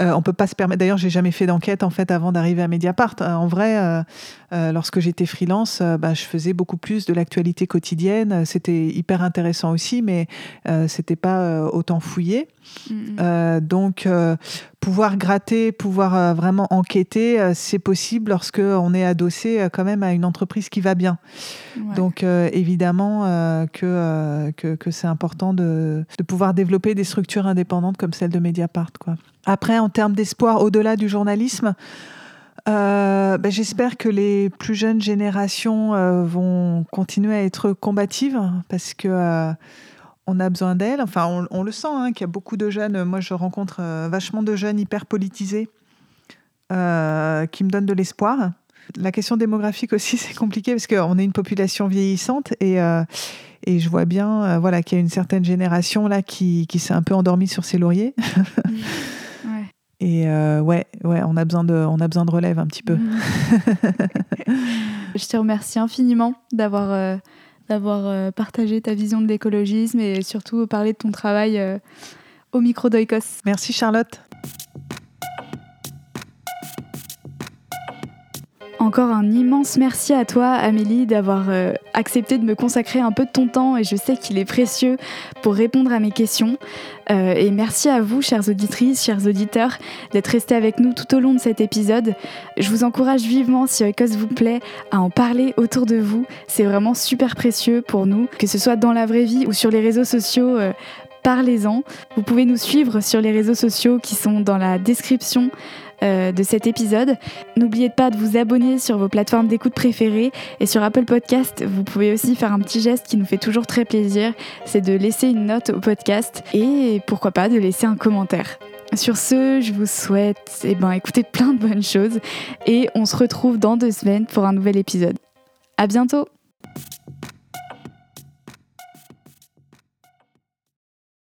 Speaker 2: euh, on peut pas se permettre. D'ailleurs, j'ai jamais fait d'enquête en fait avant d'arriver à Mediapart. en vrai, lorsque j'étais freelance, bah, je faisais beaucoup plus de l'actualité quotidienne. C'était hyper intéressant aussi, mais c'était pas autant fouillé. Mhm. donc pouvoir gratter, pouvoir euh, vraiment enquêter, euh, c'est possible lorsque on est adossé euh, quand même à une entreprise qui va bien. Donc évidemment que, que, c'est important de, pouvoir développer des structures indépendantes comme celle de Mediapart. Quoi. Après, en termes d'espoir, au-delà du journalisme, ben, j'espère que les plus jeunes générations vont continuer à être combatives parce que on a besoin d'elle. Enfin, on, le sent, hein, qu'il y a beaucoup de jeunes. Moi, je rencontre euh, vachement de jeunes hyper politisés euh, qui me donnent de l'espoir. La question démographique aussi, (laughs) c'est compliqué parce qu'on est une population vieillissante et, euh, et je vois bien voilà, qu'il y a une certaine génération là qui, qui s'est un peu endormie sur ses lauriers. (laughs) Et ouais, ouais, on a besoin de, on a besoin de relève un petit peu. (laughs)
Speaker 1: je te remercie infiniment d'avoir d'avoir euh, partagé ta vision de l'écologisme et surtout parler de ton travail euh, au micro d'Oikos.
Speaker 2: Merci Charlotte.
Speaker 1: Encore un immense merci à toi, Amélie, d'avoir euh, accepté de me consacrer un peu de ton temps et je sais qu'il est précieux pour répondre à mes questions. Euh, et merci à vous, chères auditrices, chers auditeurs, d'être restés avec nous tout au long de cet épisode. Je vous encourage vivement, si Oikos vous plaît, à en parler autour de vous. C'est vraiment super précieux pour nous, que ce soit dans la vraie vie ou sur les réseaux sociaux. Euh, parlez-en. Vous pouvez nous suivre sur les réseaux sociaux qui sont dans la description euh, de cet épisode. N'oubliez pas de vous abonner sur vos plateformes d'écoute préférées et sur Apple Podcast, vous pouvez aussi faire un petit geste qui nous fait toujours très plaisir, c'est de laisser une note au podcast et pourquoi pas de laisser un commentaire. Sur ce, je vous souhaite eh ben, écouter plein de bonnes choses et on se retrouve dans deux semaines pour un nouvel épisode. À bientôt!